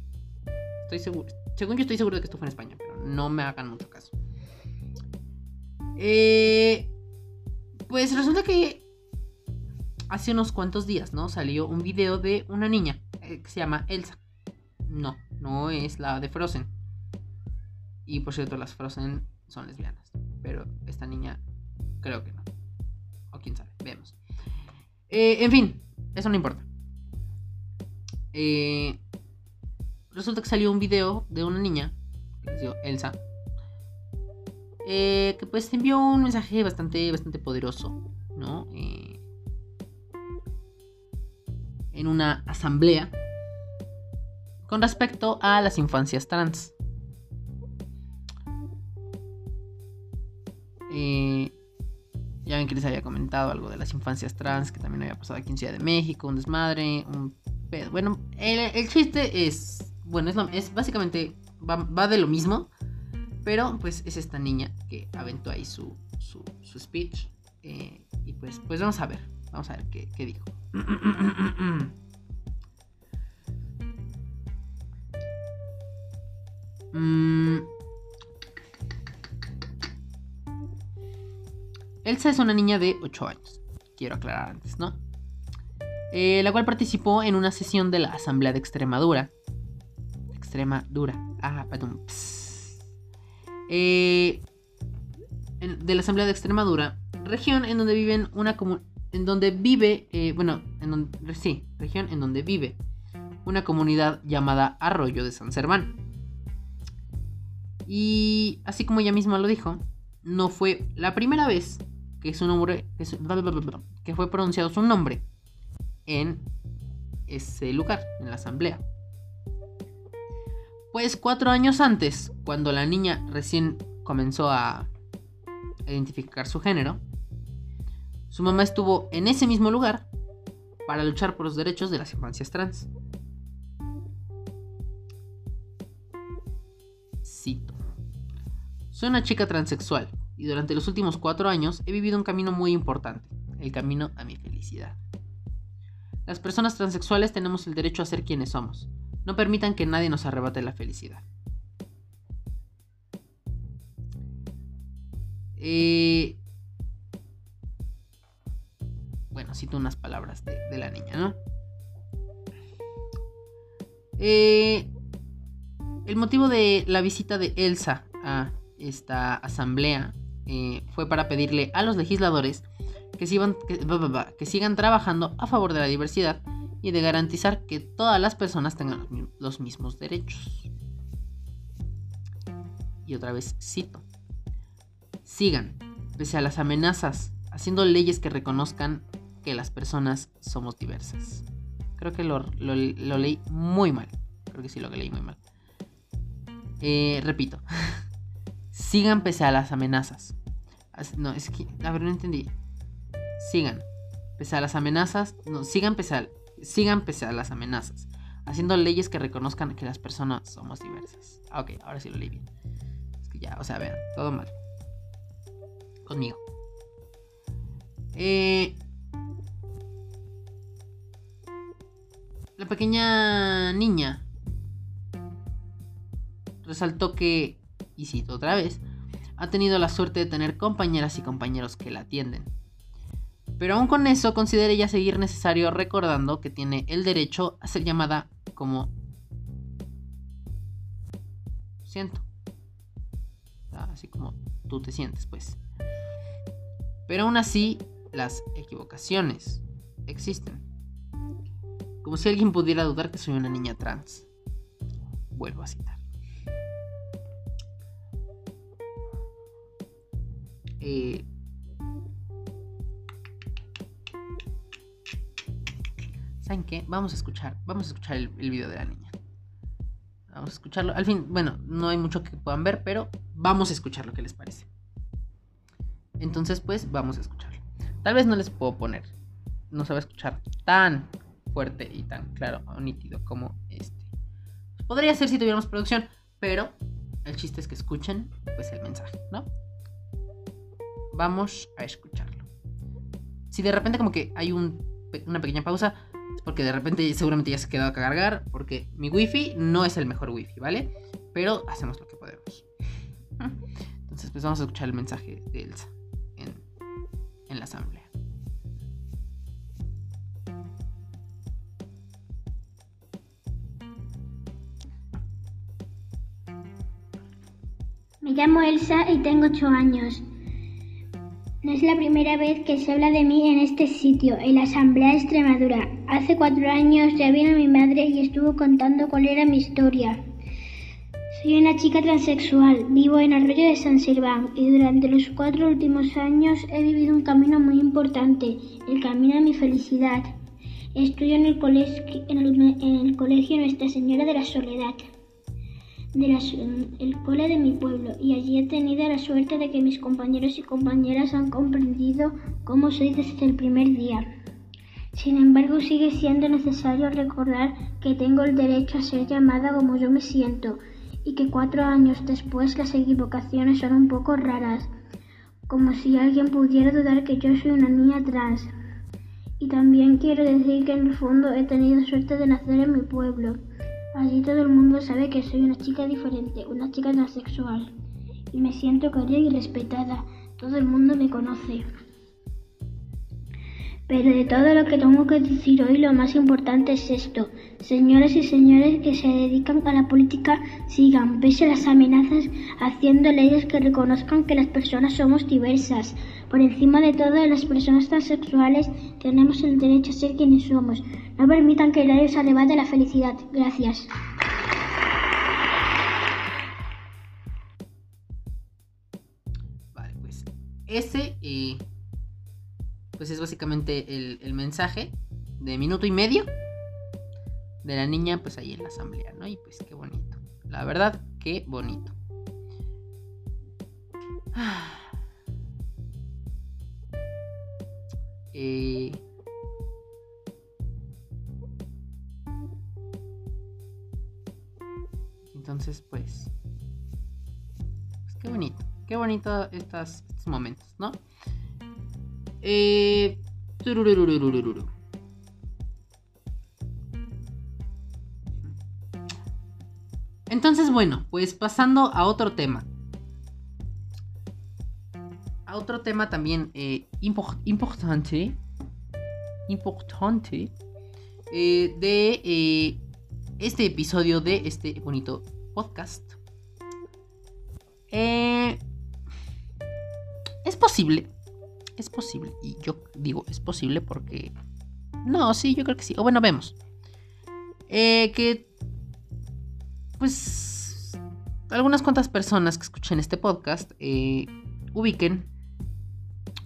estoy seguro, según yo estoy seguro de que esto fue en España, pero no me hagan mucho caso. Eh, pues resulta que hace unos cuantos días, ¿no? Salió un video de una niña eh, que se llama Elsa. No, no es la de Frozen. Y por cierto, las Frozen son lesbianas. Pero esta niña creo que no. O quién sabe, vemos. Eh, en fin, eso no importa. Eh, resulta que salió un video de una niña, que se Elsa, eh, que pues envió un mensaje bastante, bastante poderoso, ¿no? Eh, en una asamblea con respecto a las infancias trans. Eh, ya ven que les había comentado algo de las infancias trans, que también había pasado aquí en Ciudad de México, un desmadre, un pedo. Bueno, el chiste es bueno, es, es básicamente, va, de lo mismo, pero pues es esta niña que aventó ahí su, su, speech. Eh, y pues, pues vamos a ver, vamos a ver qué, qué dijo. Mm. Elsa es una niña de 8 años, quiero aclarar antes, ¿no? Eh, la cual participó en una sesión de la Asamblea de Extremadura extrema dura. Ah, perdón. Eh, de la Asamblea de Extremadura, región en donde viven una en donde vive, eh, bueno, en donde, sí, región en donde vive una comunidad llamada Arroyo de San Serván. Y así como ella misma lo dijo, no fue la primera vez que su nombre, que fue pronunciado su nombre en ese lugar, en la asamblea. Pues cuatro años antes, cuando la niña recién comenzó a identificar su género, su mamá estuvo en ese mismo lugar para luchar por los derechos de las infancias trans. Cito. Soy una chica transexual y durante los últimos cuatro años he vivido un camino muy importante, el camino a mi felicidad. Las personas transexuales tenemos el derecho a ser quienes somos, no permitan que nadie nos arrebate la felicidad. Eh, bueno, cito unas palabras de, la niña, ¿no? Eh, el motivo de la visita de Elsa a esta asamblea eh, fue para pedirle a los legisladores que sigan trabajando a favor de la diversidad y de garantizar que todas las personas tengan los mismos derechos. Y otra vez cito. Sigan, pese a las amenazas, haciendo leyes que reconozcan que las personas somos diversas. Creo que lo, leí muy mal. Creo que sí lo leí muy mal. Eh, repito. Sigan pese a las amenazas. No, es que, a ver, no entendí. Sigan. Pese a las amenazas. No, sigan pese a, sigan pese a las amenazas, haciendo leyes que reconozcan que las personas somos diversas. Ah, ok, ahora sí lo leí bien. Es que ya, o sea, vean, todo mal. Conmigo. Eh, la pequeña niña resaltó que, y cito otra vez, ha tenido la suerte de tener compañeras y compañeros que la atienden. Pero aún con eso, considera ella seguir necesario recordando que tiene el derecho a ser llamada como siento. Así como tú te sientes, pues. Pero aún así, las equivocaciones existen. Como si alguien pudiera dudar que soy una niña trans. Vuelvo a citar. Eh, ¿Saben qué? Vamos a escuchar, vamos a escuchar el, el video de la niña. Vamos a escucharlo. Al fin, bueno, no hay mucho que puedan ver, pero vamos a escuchar lo que les parece. Entonces, pues, vamos a escucharlo. Tal vez no les puedo poner, no se va a escuchar tan fuerte y tan claro o nítido como este. Podría ser si tuviéramos producción, pero el chiste es que escuchen pues el mensaje, ¿no? Vamos a escucharlo. Si de repente como que hay un, una pequeña pausa, porque de repente seguramente ya se quedado a cargar, porque mi wifi no es el mejor wifi, ¿vale? Pero hacemos lo que podemos. Entonces pues vamos a escuchar el mensaje de Elsa en, en la asamblea. Me llamo Elsa y tengo 8 años. No es la primera vez que se habla de mí en este sitio, en la Asamblea de Extremadura. Hace cuatro años ya vino mi madre y estuvo contando cuál era mi historia. Soy una chica transexual, vivo en Arroyo de San Silván y durante los cuatro últimos años he vivido un camino muy importante, el camino de mi felicidad. Estudio en el, colegio, en en el colegio Nuestra Señora de la Soledad del cole de mi pueblo y allí he tenido la suerte de que mis compañeros y compañeras han comprendido cómo soy desde el primer día. Sin embargo, sigue siendo necesario recordar que tengo el derecho a ser llamada como yo me siento y que cuatro años después las equivocaciones son un poco raras, como si alguien pudiera dudar que yo soy una niña trans. Y también quiero decir que en el fondo he tenido suerte de nacer en mi pueblo Allí todo el mundo sabe que soy una chica diferente, una chica transexual. Y me siento querida y respetada. Todo el mundo me conoce. Pero de todo lo que tengo que decir hoy, lo más importante es esto. Señoras y señores que se dedican a la política, sigan, pese a las amenazas, haciendo leyes que reconozcan que las personas somos diversas. Por encima de todo, las personas transexuales tenemos el derecho a ser quienes somos. No permitan que nadie se arrebate la felicidad. Gracias. Vale, pues ese eh, pues es básicamente el, mensaje de minuto y medio de la niña pues ahí en la asamblea, ¿no? Y pues qué bonito. La verdad, qué bonito. Eh, entonces, pues, pues, qué bonito, qué bonito estos momentos, ¿no? Eh, entonces, bueno, pues pasando a otro tema. A otro tema también eh, importante. Importante. Eh, de eh, este episodio de este bonito podcast. es posible es posible. Y yo digo, es posible porque... No, sí, yo creo que sí. O bueno, vemos. Eh, que... Pues... Algunas cuantas personas que escuchen este podcast eh, ubiquen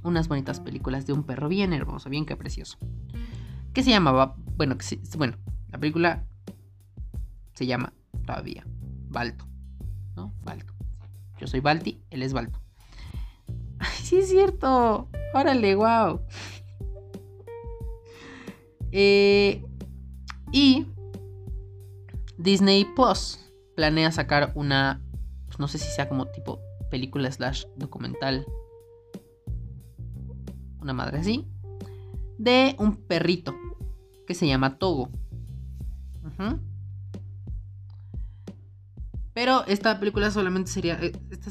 unas bonitas películas de un perro bien hermoso, bien que precioso. Que se llamaba... Bueno, que bueno, la película se llama todavía Balto. ¿No? Balto. Yo soy Balti, él es Balto. Sí es cierto. Órale, wow. Eh, y Disney Plus planea sacar una, pues no sé si sea como tipo película slash documental, una madre así, de un perrito que se llama Togo. Ujú. Pero esta película solamente sería. eh, Esta,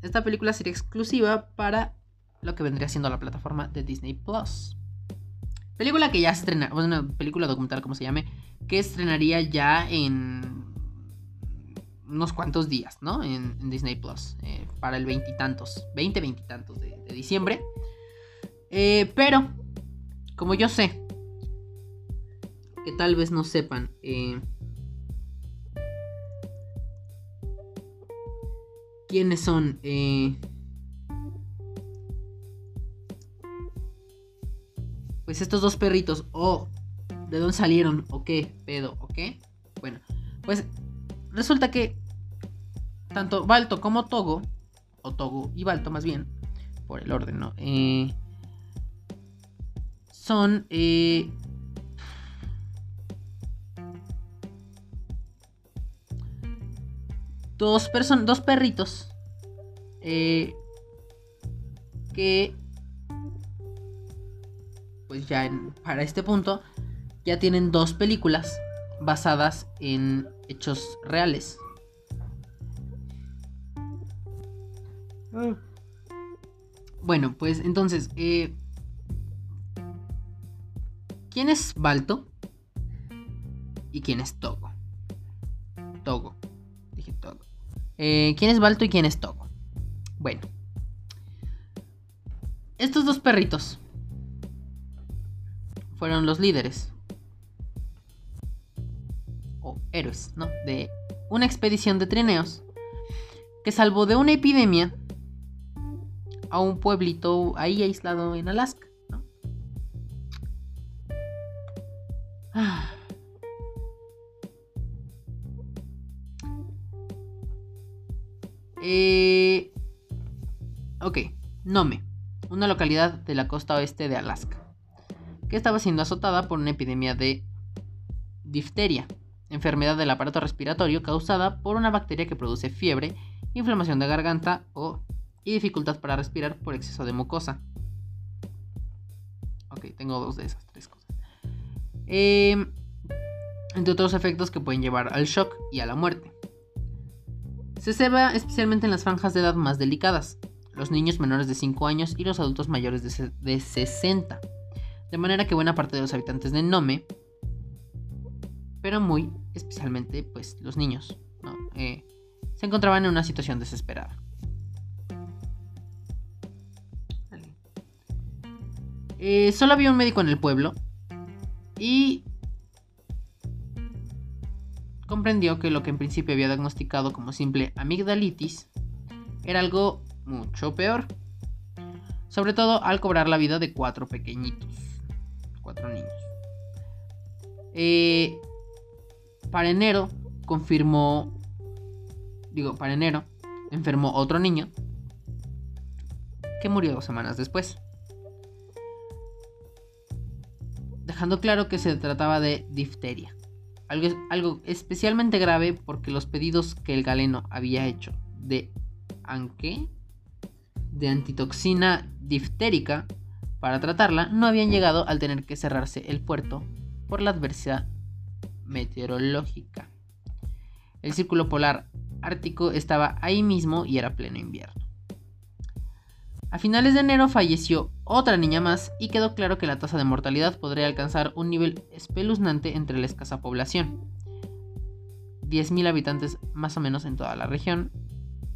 esta película sería exclusiva para lo que vendría siendo la plataforma de Disney Plus. Película que ya estrena. Bueno, película documental, como se llame. Que estrenaría ya en. Unos cuantos días, ¿no? En, Disney Plus. eh, para el veintitantos. Veinte, veintitantos de, de diciembre. Eh, pero. Como yo sé. Que tal vez no sepan. eh, quiénes son eh, pues estos dos perritos o de dónde salieron o qué pedo o qué bueno pues resulta que tanto Balto como Togo o Togo y Balto más bien por el orden no Eh, son eh, dos, dos perritos eh, que pues ya en- para este punto ya tienen dos películas basadas en hechos reales. Bueno, pues entonces, eh, ¿quién es Balto? ¿Y quién es? Togo. Eh, ¿Quién es Balto y quién es Togo? Bueno. Estos dos perritos fueron los líderes. O héroes, ¿no? De una expedición de trineos que salvó de una epidemia a un pueblito ahí aislado en Alaska, localidad de la costa oeste de Alaska, que estaba siendo azotada por una epidemia de difteria, enfermedad del aparato respiratorio causada por una bacteria que produce fiebre, inflamación de garganta o, y dificultad para respirar por exceso de mucosa. Ok, tengo dos de esas tres cosas. Eh, entre otros efectos que pueden llevar al shock y a la muerte. Se ceba especialmente en las franjas de edad más delicadas, los niños menores de 5 años y los adultos mayores de, de 60. De manera que buena parte de los habitantes de Nome, pero muy especialmente pues los niños. Eh, se encontraban en una situación desesperada. Eh, solo había un médico en el pueblo y comprendió que lo que en principio había diagnosticado como simple amigdalitis era algo mucho peor. Sobre todo al cobrar la vida de cuatro pequeñitos. Cuatro niños. Eh, para enero confirmó. Digo, para enero enfermó otro niño. Que murió dos semanas después. Dejando claro que se trataba de difteria. Algo, algo especialmente grave porque los pedidos que el galeno había hecho de anque de antitoxina diftérica para tratarla no habían llegado al tener que cerrarse el puerto por la adversidad meteorológica. El círculo polar ártico estaba ahí mismo y era pleno invierno. A finales de enero falleció otra niña más y quedó claro que la tasa de mortalidad podría alcanzar un nivel espeluznante entre la escasa población. 10.000 habitantes más o menos en toda la región,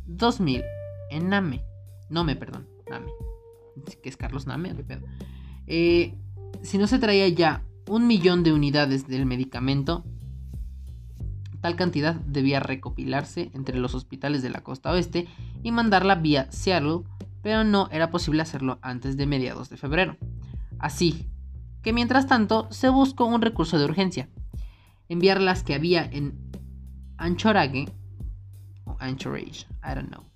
2.000 en Name. Nome, perdón, Name. Que es Carlos Name, ¿qué pedo? Eh, si no se traía ya un millón de unidades del medicamento, tal cantidad debía recopilarse entre los hospitales de la costa oeste y mandarla vía Seattle, pero no era posible hacerlo antes de mediados de febrero. Así que mientras tanto se buscó un recurso de urgencia, enviar las que había en Anchorage o Anchorage, I don't know.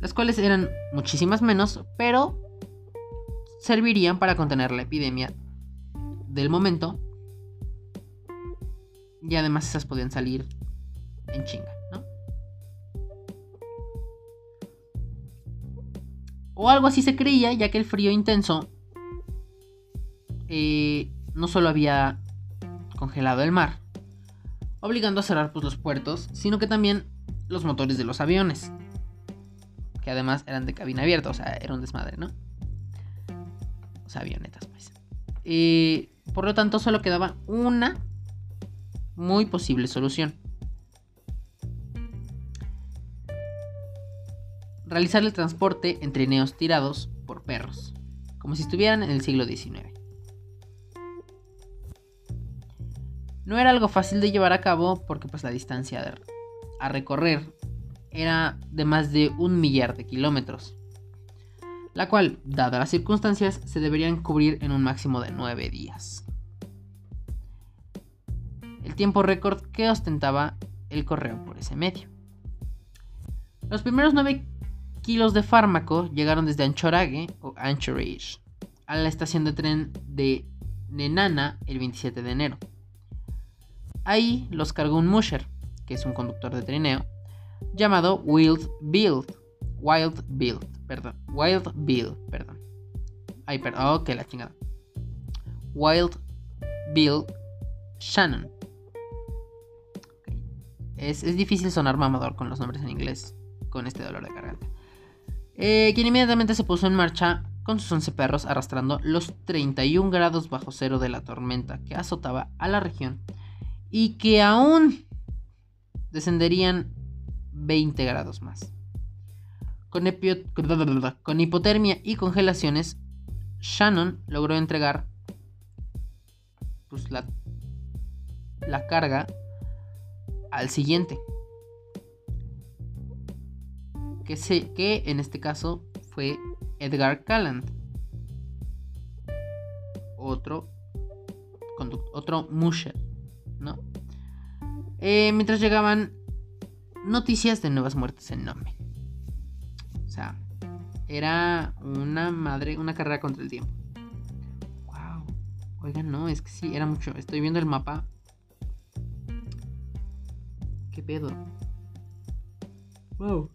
Las cuales eran muchísimas menos, pero servirían para contener la epidemia del momento. Y además esas podían salir en chinga, ¿no? O algo así se creía, ya que el frío intenso eh, no solo había congelado el mar, obligando a cerrar pues, los puertos, sino que también los motores de los aviones, que además eran de cabina abierta, o sea, era un desmadre, ¿no? O sea, avionetas, pues. Y por lo tanto, solo quedaba una muy posible solución. Realizar el transporte en trineos tirados por perros, como si estuvieran en el siglo XIX. No era algo fácil de llevar a cabo porque pues la distancia a recorrer era de más de un millar de kilómetros, la cual, dadas las circunstancias, se deberían cubrir en un máximo de nueve días. El tiempo récord que ostentaba el correo por ese medio. Los primeros nueve kilos de fármaco llegaron desde Anchorage o Anchorage a la estación de tren de Nenana el 27 de enero. Ahí los cargó un musher, que es un conductor de trineo, llamado Wild Bill. Wild Bill, perdón. Wild Bill, perdón. Ay, perdón, ok, la chingada. Wild Bill Shannon. Es, es, difícil sonar mamador con los nombres en inglés, con este dolor de garganta. Eh, quien inmediatamente se puso en marcha con sus 11 perros arrastrando los 31 grados bajo cero de la tormenta que azotaba a la región y que aún descenderían 20 grados más. Con, hipotermia y congelaciones, Shannon logró entregar pues, la, la carga al siguiente que, se, que en este caso fue Edgar Calland. Otro, otro musher, ¿no? Eh, mientras llegaban noticias de nuevas muertes en Nome. O sea, era una madre, una carrera contra el tiempo. Wow. Oigan, no, es que sí, era mucho. Estoy viendo el mapa. ¿Qué pedo? Wow.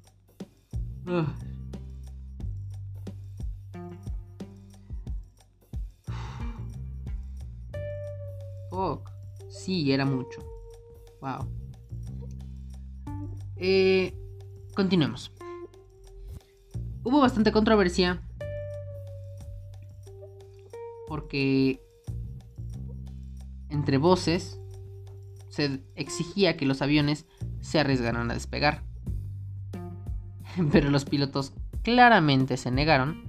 Fuck. Sí, era mucho. Wow. Eh, continuemos. Hubo bastante controversia porque entre voces se exigía que los aviones se arriesgaran a despegar. pero los pilotos claramente se negaron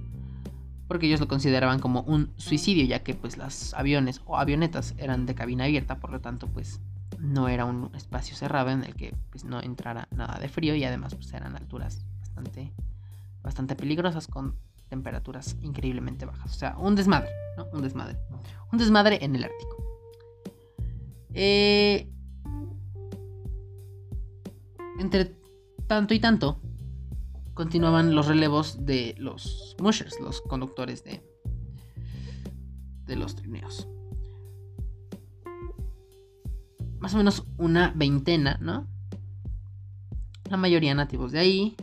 porque ellos lo consideraban como un suicidio ya que pues los aviones o avionetas eran de cabina abierta por lo tanto pues no era un espacio cerrado en el que pues no entrara nada de frío y además pues eran alturas bastante bastante peligrosas con temperaturas increíblemente bajas. O sea un desmadre no un desmadre. Un desmadre en el Ártico. Eh, entre tanto y tanto continuaban los relevos de los mushers, los conductores de, de los trineos. Más o menos una veintena, ¿no? La mayoría nativos de ahí,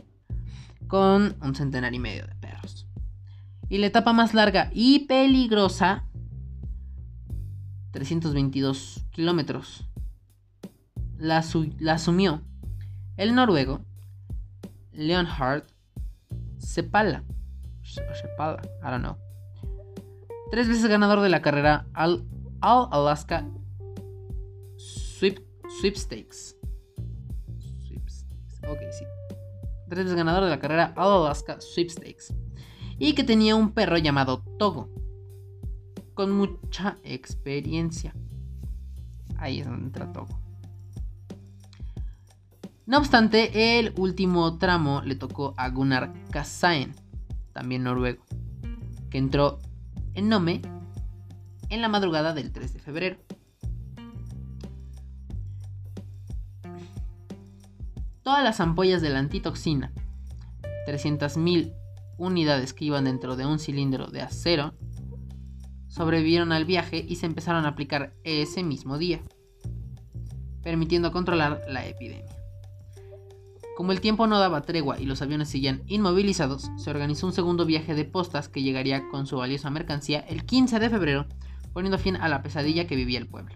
con un centenar y medio de perros. Y la etapa más larga y peligrosa, 322 kilómetros, la, la asumió el noruego Leonhard Sepala. Sepala, I don't know. Tres veces ganador de la carrera All, Alaska Sweepstakes. Sweepstakes. Ok, sí. Tres ganador de la carrera All Alaska Sweepstakes. Y que tenía un perro llamado Togo. Con mucha experiencia. Ahí es donde entra Togo. No obstante, el último tramo le tocó a Gunnar Kasaen, también noruego, que entró en Nome en la madrugada del 3 de febrero. Todas las ampollas de la antitoxina, 300.000 unidades que iban dentro de un cilindro de acero, sobrevivieron al viaje y se empezaron a aplicar ese mismo día, permitiendo controlar la epidemia. Como el tiempo no daba tregua y los aviones seguían inmovilizados, se organizó un segundo viaje de postas que llegaría con su valiosa mercancía el 15 de febrero, poniendo fin a la pesadilla que vivía el pueblo.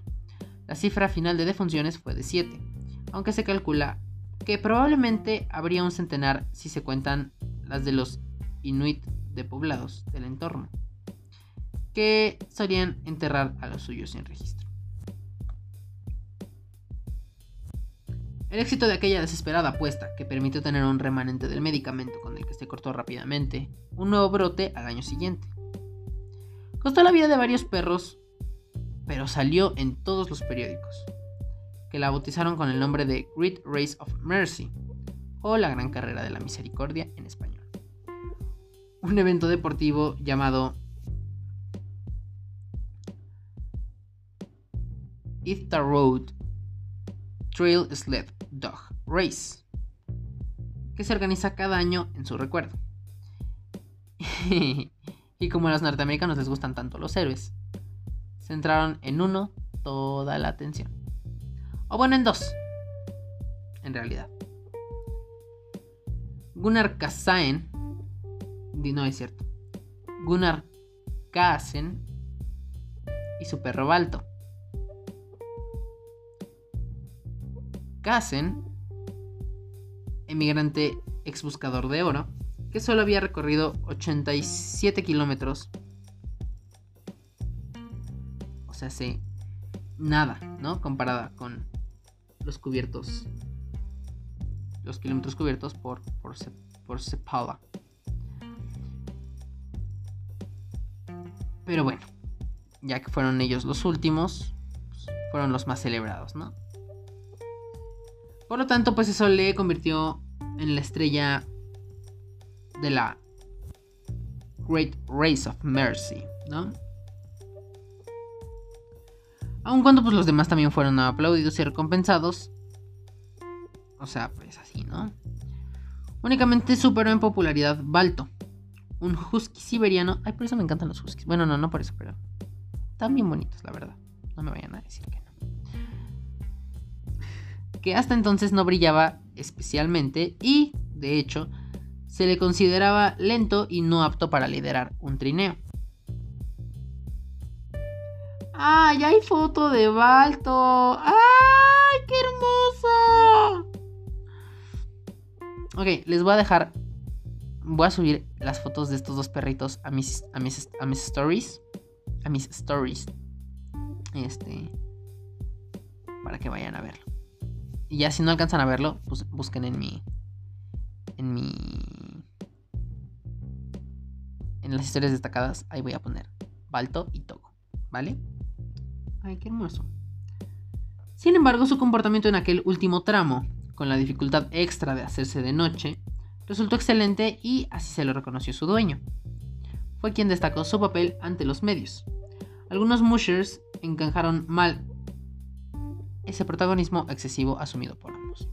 La cifra final de defunciones fue de 7, aunque se calcula que probablemente habría un centenar si se cuentan las de los inuit de poblados del entorno, que solían enterrar a los suyos sin registro. El éxito de aquella desesperada apuesta, que permitió tener un remanente del medicamento con el que se cortó rápidamente un nuevo brote al año siguiente. Costó la vida de varios perros, pero salió en todos los periódicos, que la bautizaron con el nombre de Great Race of Mercy, o la Gran Carrera de la Misericordia en español. Un evento deportivo llamado Ithta Road Trail Sled Dog Race, que se organiza cada año en su recuerdo. y como a los norteamericanos les gustan tanto los héroes, centraron en uno toda la atención. O bueno, en dos, en realidad. Gunnar Kasaen, no es cierto, Gunnar Kasen y su perro Balto. Kassen, emigrante ex buscador de oro, que solo había recorrido 87 kilómetros. O sea, sí, nada, ¿no? Comparada con los cubiertos, los kilómetros cubiertos por, por, por Cepala. Pero bueno, ya que fueron ellos los últimos, pues, fueron los más celebrados, ¿no? Por lo tanto, pues eso le convirtió en la estrella de la Great Race of Mercy, ¿no? Aun cuando pues los demás también fueron aplaudidos y recompensados. O sea, pues así, ¿no? Únicamente superó en popularidad Balto, un husky siberiano. Ay, por eso me encantan los huskies. Bueno, no, no por eso, pero están bien bonitos, la verdad. No me vayan a decir que no que hasta entonces no brillaba especialmente y, de hecho, se le consideraba lento y no apto para liderar un trineo. ¡Ay, hay foto de Balto! ¡Ay, qué hermoso! Ok, les voy a dejar. Voy a subir las fotos de estos dos perritos a mis, a mis, a mis stories. A mis stories. Este. Para que vayan a verlo. Y ya si no alcanzan a verlo, pues busquen en mi. En mi. En las historias destacadas, ahí voy a poner Balto y Togo. ¿Vale? Ay, qué hermoso. Sin embargo, su comportamiento en aquel último tramo, con la dificultad extra de hacerse de noche, resultó excelente y así se lo reconoció su dueño. Fue quien destacó su papel ante los medios. Algunos mushers encajaron mal ese protagonismo excesivo asumido por ambos.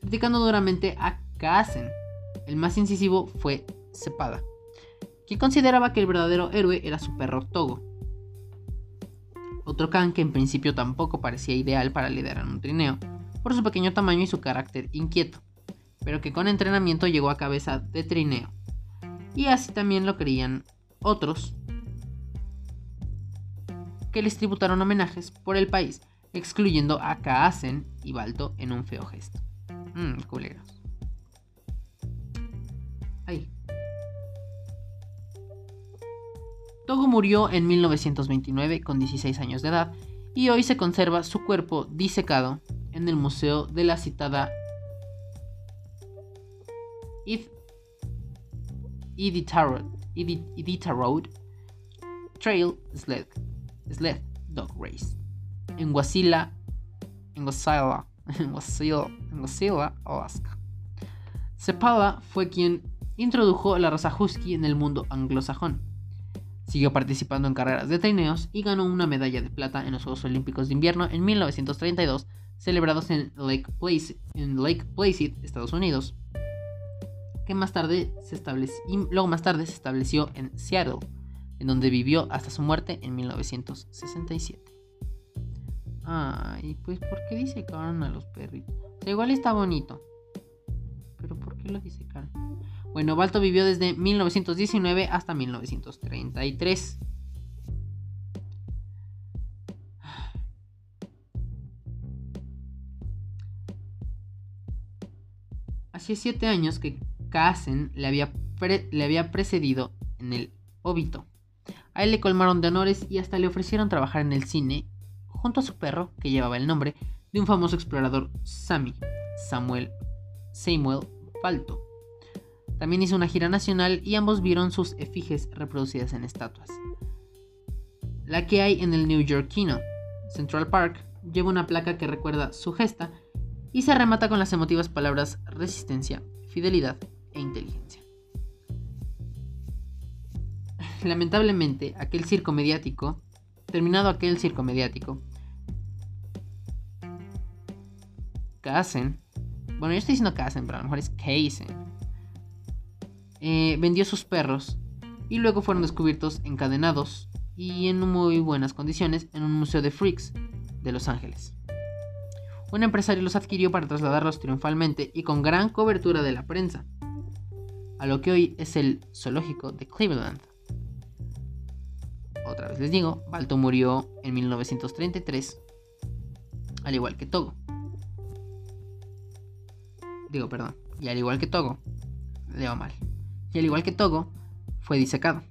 Criticando duramente a Kaasen, el más incisivo fue Cepada, quien consideraba que el verdadero héroe era su perro Togo. Otro can que en principio tampoco parecía ideal para liderar un trineo, por su pequeño tamaño y su carácter inquieto, pero que con entrenamiento llegó a cabeza de trineo. Y así también lo creían otros que les tributaron homenajes por el país excluyendo a Kaasen y Balto en un feo gesto. Mmm, culeros. Togo murió en 1929 con 16 años de edad y hoy se conserva su cuerpo disecado en el museo de la citada Road Trail Sled, Sled Dog Race en Wasilla, en Wasilla, en Wasilla, Alaska. Cepala fue quien introdujo la raza husky en el mundo anglosajón. Siguió participando en carreras de trineos y ganó una medalla de plata en los Juegos Olímpicos de Invierno en 1932, celebrados en Lake Placid, Estados Unidos, que más tarde se luego más tarde se estableció en Seattle, en donde vivió hasta su muerte en 1967. Ay, pues ¿por qué disecaron a los perritos? Igual está bonito. Pero ¿por qué lo disecaron? Bueno, Balto vivió desde 1919 hasta 1933. Hacía siete años que Kassen le había, precedido en el óbito. A él le colmaron de honores y hasta le ofrecieron trabajar en el cine junto a su perro, que llevaba el nombre de un famoso explorador Sami, Samuel Samuel Falto. También hizo una gira nacional y ambos vieron sus efigies reproducidas en estatuas. La que hay en el New Yorkino Central Park lleva una placa que recuerda su gesta y se remata con las emotivas palabras resistencia, fidelidad e inteligencia. Lamentablemente, aquel circo mediático, terminado aquel circo mediático, Kassen, bueno, yo estoy diciendo Kassen, pero a lo mejor es Kaisen, eh, vendió sus perros y luego fueron descubiertos encadenados y en muy buenas condiciones en un museo de freaks de Los Ángeles. Un empresario los adquirió para trasladarlos triunfalmente y con gran cobertura de la prensa, a lo que hoy es el zoológico de Cleveland. Otra vez les digo, Balto murió en 1933, al igual que Togo. Digo, perdón, y al igual que Togo, leo mal. Y al igual que Togo, fue disecado.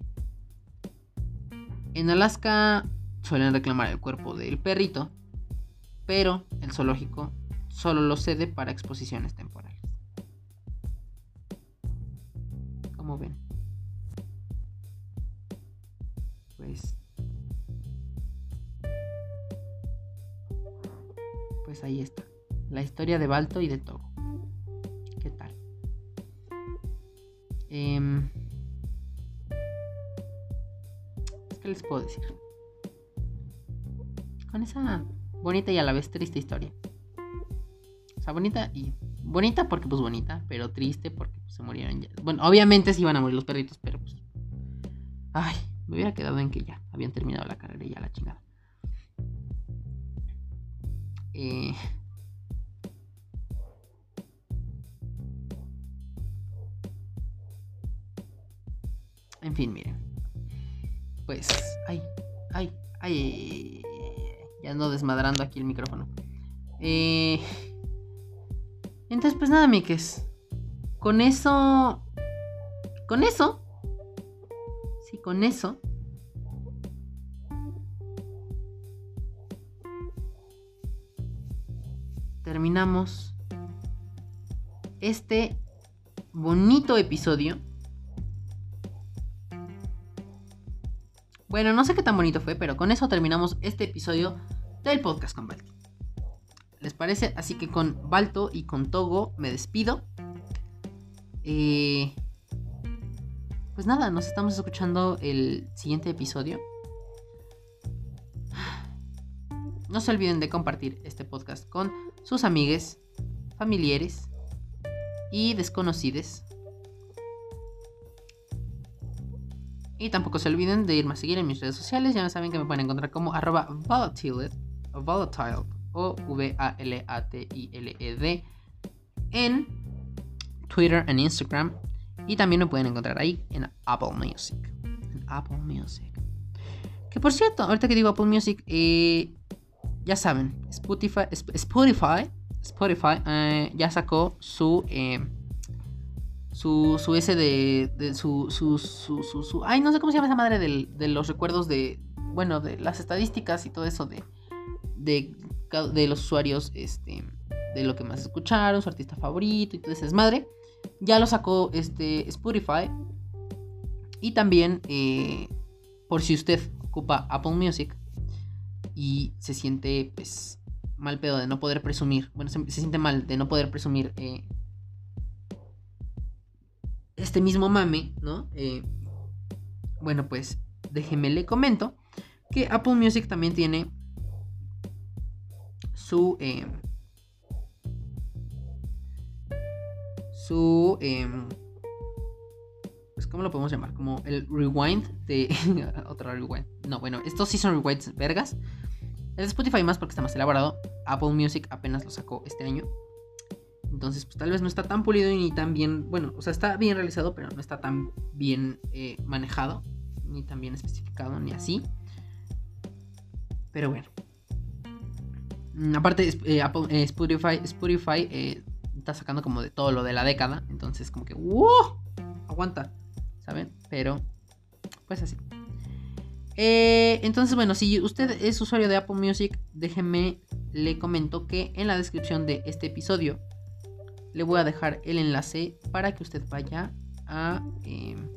En Alaska suelen reclamar el cuerpo del perrito, pero el zoológico solo lo cede para exposiciones temporales. Como ven. Pues Pues ahí está. La historia de Balto y de Togo. Eh, ¿Qué les puedo decir? Con esa bonita y a la vez triste historia. O sea, bonita y. Bonita porque pues bonita, pero triste porque pues, se murieron ya. Bueno, obviamente se iban a morir los perritos, pero pues. Ay, me hubiera quedado en que ya habían terminado la carrera y ya la chingada. Eh. En fin, miren pues, ay, ay, ay, ya ando desmadrando aquí el micrófono. Eh, entonces, pues nada, Mikes. Con eso, con eso, sí, con eso. Terminamos este bonito episodio Bueno, no sé qué tan bonito fue, pero con eso terminamos este episodio del podcast con Balto. ¿Les parece? Así que con Balto y con Togo me despido. Eh, pues nada, nos estamos escuchando el siguiente episodio. No se olviden de compartir este podcast con sus amigues, familiares y desconocidos Y tampoco se olviden de irme a seguir en mis redes sociales. Ya saben que me pueden encontrar como arroba volatile, o V-A-L-A-T-I-L-E-D en Twitter, en Instagram. Y también me pueden encontrar ahí en Apple Music. En Apple Music. Que por cierto, ahorita que digo Apple Music, eh, ya saben, Spotify, Spotify, Spotify eh, ya sacó su... Eh, su, su ese de, de su, su, su, su, Ay, no sé cómo se llama esa madre de los recuerdos de... Bueno, de las estadísticas y todo eso de... De, de los usuarios, este... De lo que más escucharon, su artista favorito y todo ese desmadre. Ya lo sacó este Spotify. Y también, eh, por si usted ocupa Apple Music y se siente, pues, mal pedo de no poder presumir. Bueno, se, siente mal de no poder presumir eh, este mismo mame, ¿no? Eh, bueno, pues déjeme le comento que Apple Music también tiene su... Eh, su... Eh, pues, ¿cómo lo podemos llamar? Como el rewind de... otro rewind. No, bueno, estos sí son rewinds vergas. El Spotify más porque está más elaborado. Apple Music apenas lo sacó este año. Entonces, pues tal vez no está tan pulido ni tan bien, bueno, o sea, está bien realizado, pero no está tan bien eh, manejado, ni tan bien especificado, ni así. Pero bueno. Mm, aparte, eh, eh, Spotify, Spotify está sacando como de todo lo de la década. Entonces, como que, ¡wow! Aguanta, ¿saben? Pero, pues así. Entonces, bueno, si usted es usuario de Apple Music, déjeme, le comento que en la descripción de este episodio le voy a dejar el enlace para que usted vaya a, em,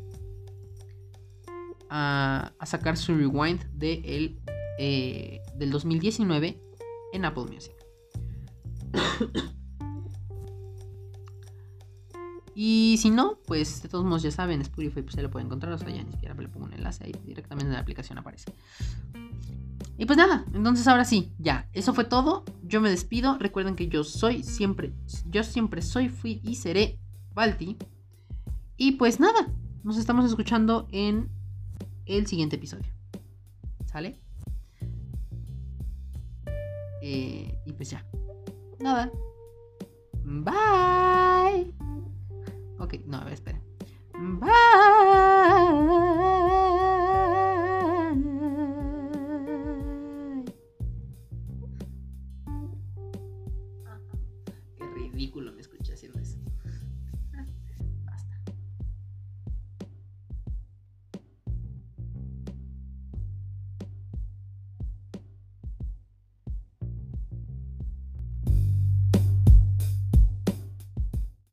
a, sacar su rewind de el, eh, del 2019 en Apple Music. y si no, pues de todos modos ya saben, Spotify pues se lo puede encontrar, o sea, ya ni siquiera le pongo un enlace ahí directamente en la aplicación aparece. Y pues nada, entonces ahora sí, ya, eso fue todo. Yo me despido. Recuerden que yo soy siempre, yo siempre soy, fui y seré Balti. Y pues nada, nos estamos escuchando en el siguiente episodio. ¿Sale? Eh, y pues ya. Nada. Bye. Ok, no, a ver, espera. Bye.